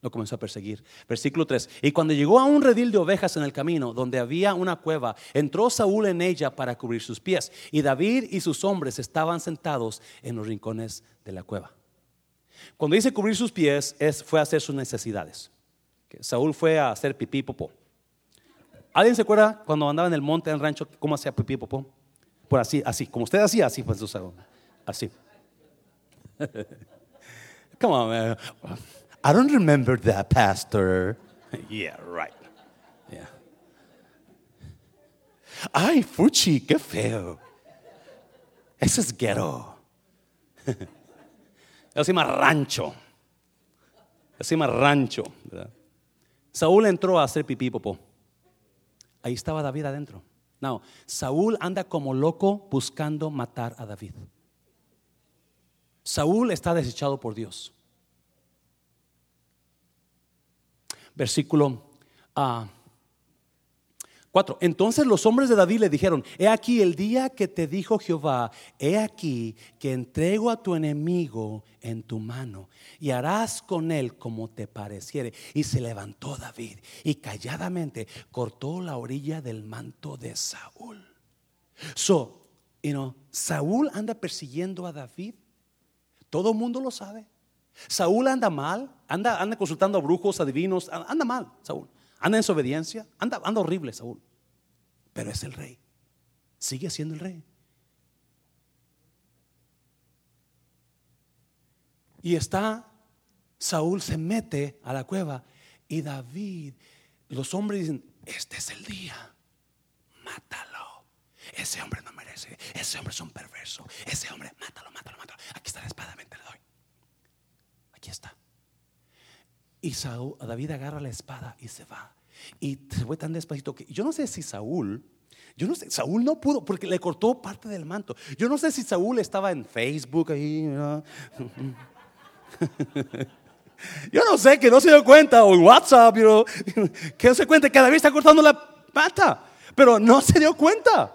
lo comenzó a perseguir. Versículo 3. Y cuando llegó a un redil de ovejas en el camino, donde había una cueva, entró Saúl en ella para cubrir sus pies. Y David y sus hombres estaban sentados en los rincones de la cueva. Cuando dice cubrir sus pies, es, fue a hacer sus necesidades. Saúl fue a hacer pipí popó. ¿Alguien se acuerda cuando andaba en el monte, en el rancho, cómo hacía pipí popó? Por así, así, como usted hacía, así pues Así. Come on, man. I don't remember that, Pastor. yeah, right. Yeah. Ay, Fuchi, qué feo. Ese es ghetto. Eso se llama rancho. Eso se llama rancho. Saúl entró a hacer pipí popó. Ahí estaba David adentro. No, Saúl anda como loco buscando matar a David. Saúl está desechado por Dios. versículo 4. Entonces los hombres de David le dijeron, he aquí el día que te dijo Jehová, he aquí que entrego a tu enemigo en tu mano y harás con él como te pareciere. Y se levantó David y calladamente cortó la orilla del manto de Saúl. So, you know, Saúl anda persiguiendo a David. Todo el mundo lo sabe. Saúl anda mal, anda, anda consultando a brujos, adivinos, anda mal, Saúl. Anda en su obediencia, anda, anda horrible, Saúl. Pero es el rey. Sigue siendo el rey. Y está, Saúl se mete a la cueva y David, los hombres dicen, este es el día, mátalo. Ese hombre no merece, ese hombre es un perverso, ese hombre, mátalo, mátalo, mátalo. Aquí está la espada, vente, le doy. aquí está. Y Saúl, David agarra la espada y se va. Y se fue tan despacito que yo no sé si Saúl, yo no sé, Saúl no pudo porque le cortó parte del manto. Yo no sé si Saúl estaba en Facebook ahí. Yo no sé, que no se dio cuenta, o en WhatsApp, que no se cuenta que David está cortando la pata, pero no se dio cuenta.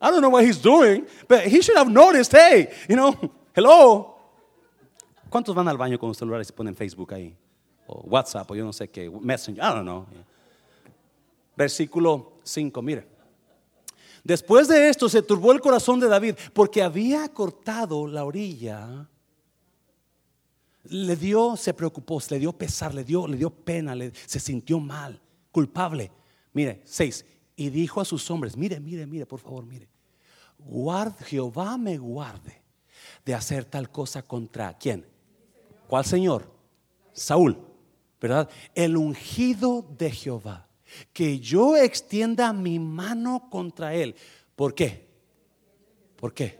I don't know what he's doing, but he should have noticed, hey, you know, hello. ¿Cuántos van al baño con los celulares y ponen Facebook ahí? O WhatsApp, o yo no sé qué, Messenger, I don't know. Versículo 5, mire. Después de esto se turbó el corazón de David porque había cortado la orilla. Le dio, se preocupó, le dio pesar, le dio, le dio pena, se sintió mal, culpable. Mire, 6. Y dijo a sus hombres, mire, mire, mire, por favor, mire. Guarde, Jehová me guarde de hacer tal cosa contra quién. ¿Cuál Señor? Saúl, ¿verdad? El ungido de Jehová que yo extienda mi mano contra él. ¿Por qué? ¿Por qué?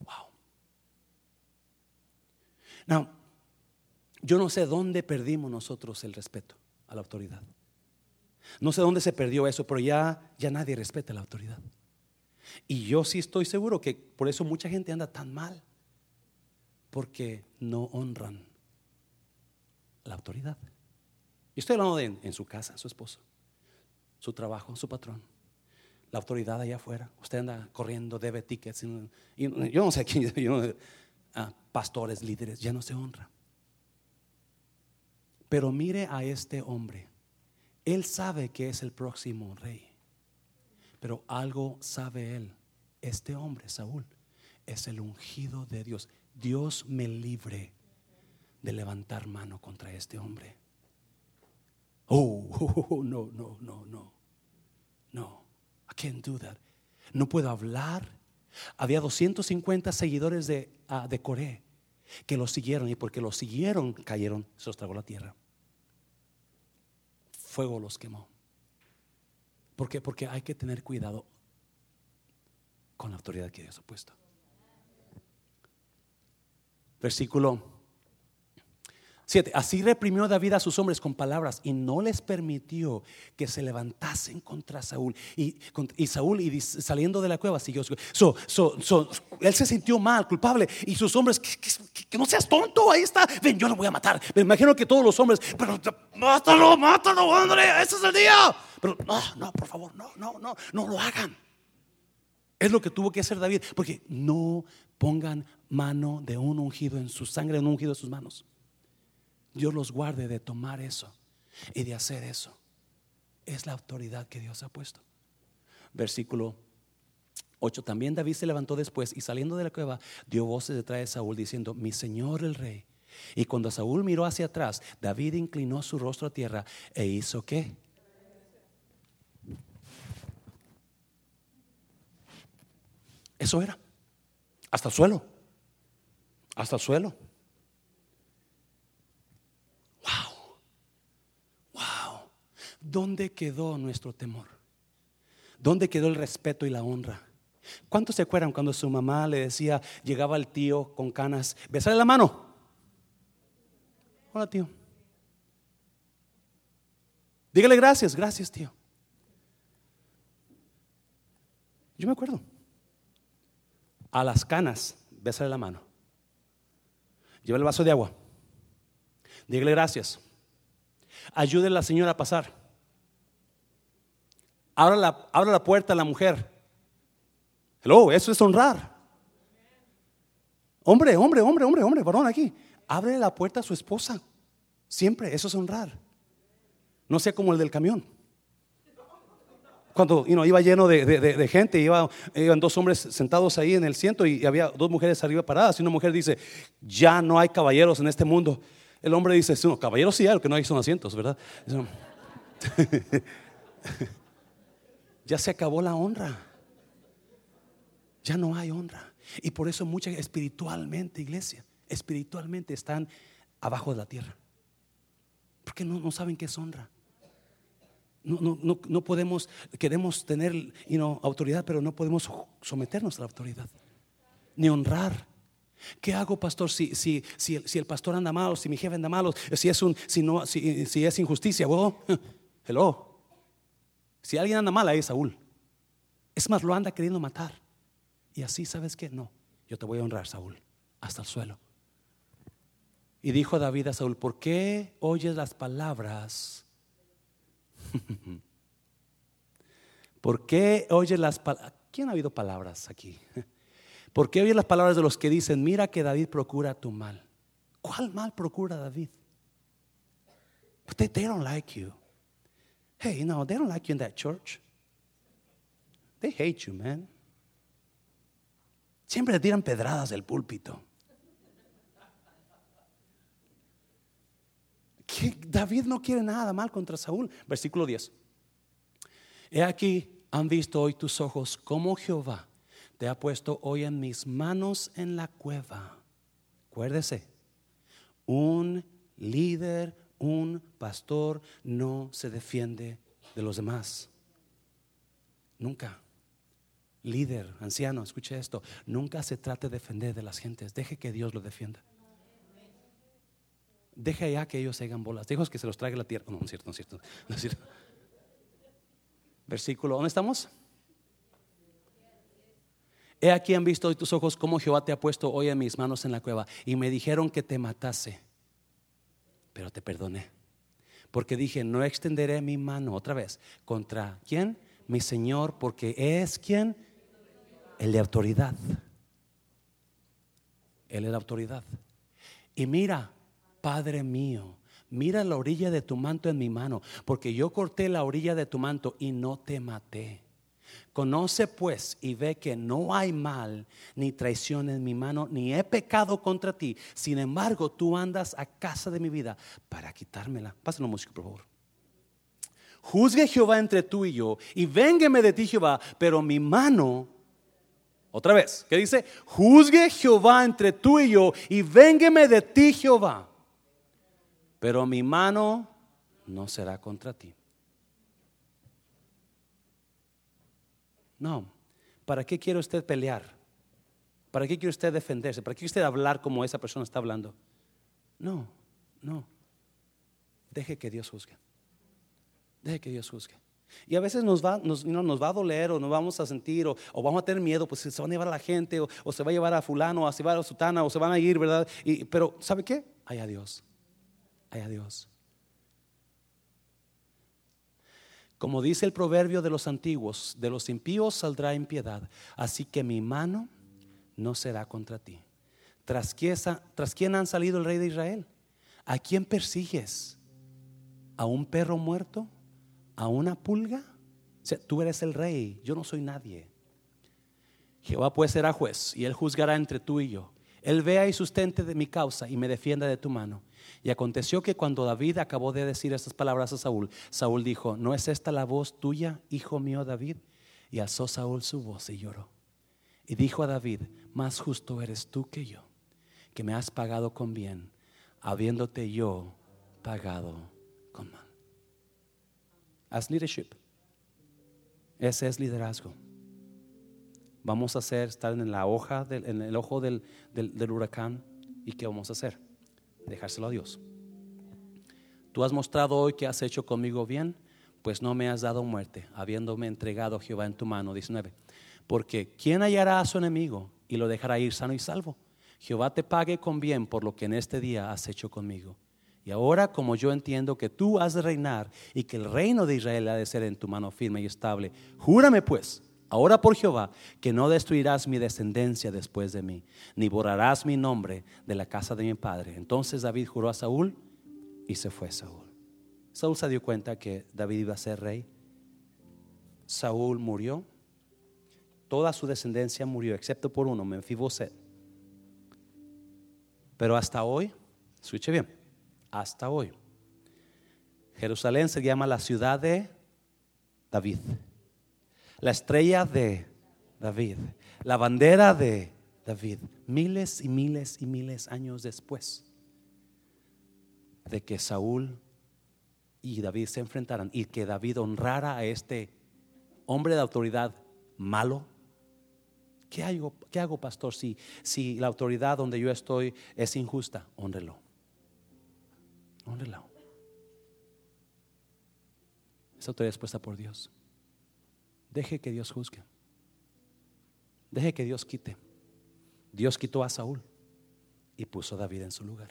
Wow. Now, yo no sé dónde perdimos nosotros el respeto a la autoridad. No sé dónde se perdió eso, pero ya, ya nadie respeta la autoridad. Y yo sí estoy seguro que por eso mucha gente anda tan mal, porque no honran la autoridad. Y estoy hablando de en, su casa, su esposo, su trabajo, su patrón, la autoridad allá afuera. Usted anda corriendo, debe tickets. Yo no sé quién, pastores, líderes, ya no se honra. Pero mire a este hombre. Él sabe que es el próximo rey. Pero algo sabe él. Este hombre, Saúl, es el ungido de Dios. Dios me libre de levantar mano contra este hombre. Oh, no, no, no, no. No, I can't do that. No puedo hablar. Había 250 seguidores de, uh, de Coré que lo siguieron y porque lo siguieron cayeron, se los tragó la tierra. Fuego los quemó. ¿Por qué? Porque hay que tener cuidado con la autoridad que Dios ha puesto. Versículo Así reprimió David a sus hombres con palabras y no les permitió que se levantasen contra Saúl. Y, Saúl, y saliendo de la cueva, siguió. Él se sintió mal, culpable. Y sus hombres, que, no seas tonto, ahí está. Ven, yo lo voy a matar. Me imagino que todos los hombres, pero mátalo, mátalo, hombre, ese es el día. Pero no, no, por favor, no, no, no, no lo hagan. Es lo que tuvo que hacer David, porque no pongan mano de un ungido en su sangre, un ungido en sus manos. Dios los guarde de tomar eso y de hacer eso. Es la autoridad que Dios ha puesto. Versículo 8. También David se levantó después y saliendo de la cueva dio voces detrás de Saúl diciendo, mi señor el rey. Y cuando Saúl miró hacia atrás, David inclinó su rostro a tierra e hizo qué? Eso era. Hasta el suelo. Hasta el suelo. ¿Dónde quedó nuestro temor? ¿Dónde quedó el respeto y la honra? ¿Cuántos se acuerdan cuando su mamá le decía, llegaba el tío con canas, besale la mano? Hola tío. Dígale gracias, gracias tío. Yo me acuerdo. A las canas, besale la mano. Lleva el vaso de agua. Dígale gracias. Ayude a la señora a pasar. Abra la, la puerta a la mujer. Hello, eso es honrar. Hombre, hombre, hombre, hombre, hombre, varón aquí. Abre la puerta a su esposa. Siempre, eso es honrar. No sea como el del camión. Cuando iba lleno de, gente, iba, iban dos hombres sentados ahí en el ciento y había dos mujeres arriba paradas. Y una mujer dice: Ya no hay caballeros en este mundo. El hombre dice: no, Caballeros sí hay, que no hay son asientos, ¿verdad? ya se acabó la honra. Ya no hay honra. Y por eso muchas espiritualmente, iglesia, espiritualmente están abajo de la tierra. Porque no, saben qué es honra. No, no, podemos, queremos tener autoridad, pero no podemos someternos a la autoridad. ni honrar. ¿Qué hago, pastor, si, si, si, si el pastor anda malo, si mi jefe anda malo, si es, un, si no, si, si es injusticia? Well, hello. Si alguien anda mal, ahí es Saúl. Es más, lo anda queriendo matar. Y así, ¿sabes qué? No, yo te voy a honrar, Saúl, hasta el suelo. Y dijo David a Saúl, ¿por qué oyes las palabras? ¿Por qué oyes las palabras? ¿Quién ha oído palabras aquí? ¿Por qué oyes las palabras de los que dicen, mira que David procura tu mal? ¿Cuál mal procura David? But they, they don't like you. Hey, you know, they don't like you in that church. They hate you, man. Siempre le tiran pedradas del púlpito. David no quiere nada mal contra Saúl. Versículo 10. He aquí, han visto hoy tus ojos como Jehová te ha puesto hoy en mis manos en la cueva. Acuérdese, un líder, un pastor no se defiende de los demás. Nunca. Líder, anciano, escuche esto. Nunca se trate de defender de las gentes. Deje que Dios lo defienda. Deje allá que ellos hagan bolas. Deje que se los traiga la tierra. No, no es cierto, no es cierto. Cierto. Versículo, ¿dónde estamos? He aquí han visto hoy tus ojos como Jehová te ha puesto hoy en mis manos en la cueva y me dijeron que te matase, pero te perdoné. Porque dije, no extenderé mi mano otra vez contra quién? Mi Señor, porque es quien? El de autoridad. Él es la autoridad. Y mira, Padre mío, mira la orilla de tu manto en mi mano, porque yo corté la orilla de tu manto y no te maté. Conoce pues y ve que no hay mal ni traición en mi mano, ni he pecado contra ti. Sin embargo, tú andas a casa de mi vida para quitármela. Pásenlo música, por favor. Juzgue Jehová entre tú y yo, y véngame de ti, Jehová, pero mi mano otra vez, ¿qué dice? Juzgue Jehová entre tú y yo y véngame de ti, Jehová pero mi mano no será contra ti. No, ¿para qué quiere usted pelear? ¿Para qué quiere usted defenderse? ¿Para qué quiere usted hablar como esa persona está hablando? No, no. Deje que Dios juzgue. Deje que Dios juzgue. Y a veces nos va, nos, nos va a doler o nos vamos a sentir o, vamos a tener miedo, pues se van a llevar a la gente o, se va a llevar a fulano o se va a sutana o se van a ir, ¿verdad? Pero ¿sabe qué? Hay a Dios a Dios. Como dice el proverbio de los antiguos, de los impíos saldrá impiedad, así que mi mano no será contra ti. ¿Tras quién, ¿Tras quién han salido el rey de Israel? ¿A quién persigues? ¿A un perro muerto? ¿A una pulga? tú eres el rey, yo no soy nadie. Jehová pues será juez y él juzgará entre tú y yo. Él vea y sustente de mi causa y me defienda de tu mano. Y aconteció que cuando David acabó de decir estas palabras a Saúl, Saúl dijo, ¿no es esta la voz tuya, hijo mío David? Y alzó Saúl su voz y lloró. Y dijo a David, más justo eres tú que yo, que me has pagado con bien, habiéndote yo pagado con mal. As leadership. Ese es liderazgo. Vamos a hacer, estar en la hoja, en el ojo del, del huracán. ¿Y qué vamos a hacer? Dejárselo a Dios. Tú has mostrado hoy que has hecho conmigo bien, pues no me has dado muerte, habiéndome entregado Jehová en tu mano. 19. Porque ¿quién hallará a su enemigo y lo dejará ir sano y salvo? Jehová te pague con bien por lo que en este día has hecho conmigo. Y ahora, como yo entiendo que tú has de reinar y que el reino de Israel ha de ser en tu mano firme y estable, júrame pues Ahora por Jehová, que no destruirás mi descendencia después de mí, ni borrarás mi nombre de la casa de mi padre. Entonces David juró a Saúl y se fue Saúl. Saúl se dio cuenta que David iba a ser rey. Saúl murió. Toda su descendencia murió, excepto por uno, Menfiboset. Pero hasta hoy, escuche bien, hasta hoy, Jerusalén se llama la ciudad de David la estrella de David, la bandera de David, miles y miles y miles años después de que Saúl y David se enfrentaran y que David honrara a este hombre de autoridad malo, ¿Qué hago, qué hago pastor, si, si la autoridad donde yo estoy es injusta? Honrelo. Honrelo. Esa autoridad es puesta por Dios. Deje que Dios juzgue. Deje que Dios quite. Dios quitó a Saúl y puso a David en su lugar.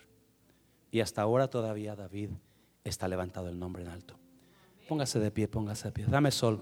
Y hasta ahora todavía David está levantado el nombre en alto. Póngase de pie, póngase de pie. Dame sol.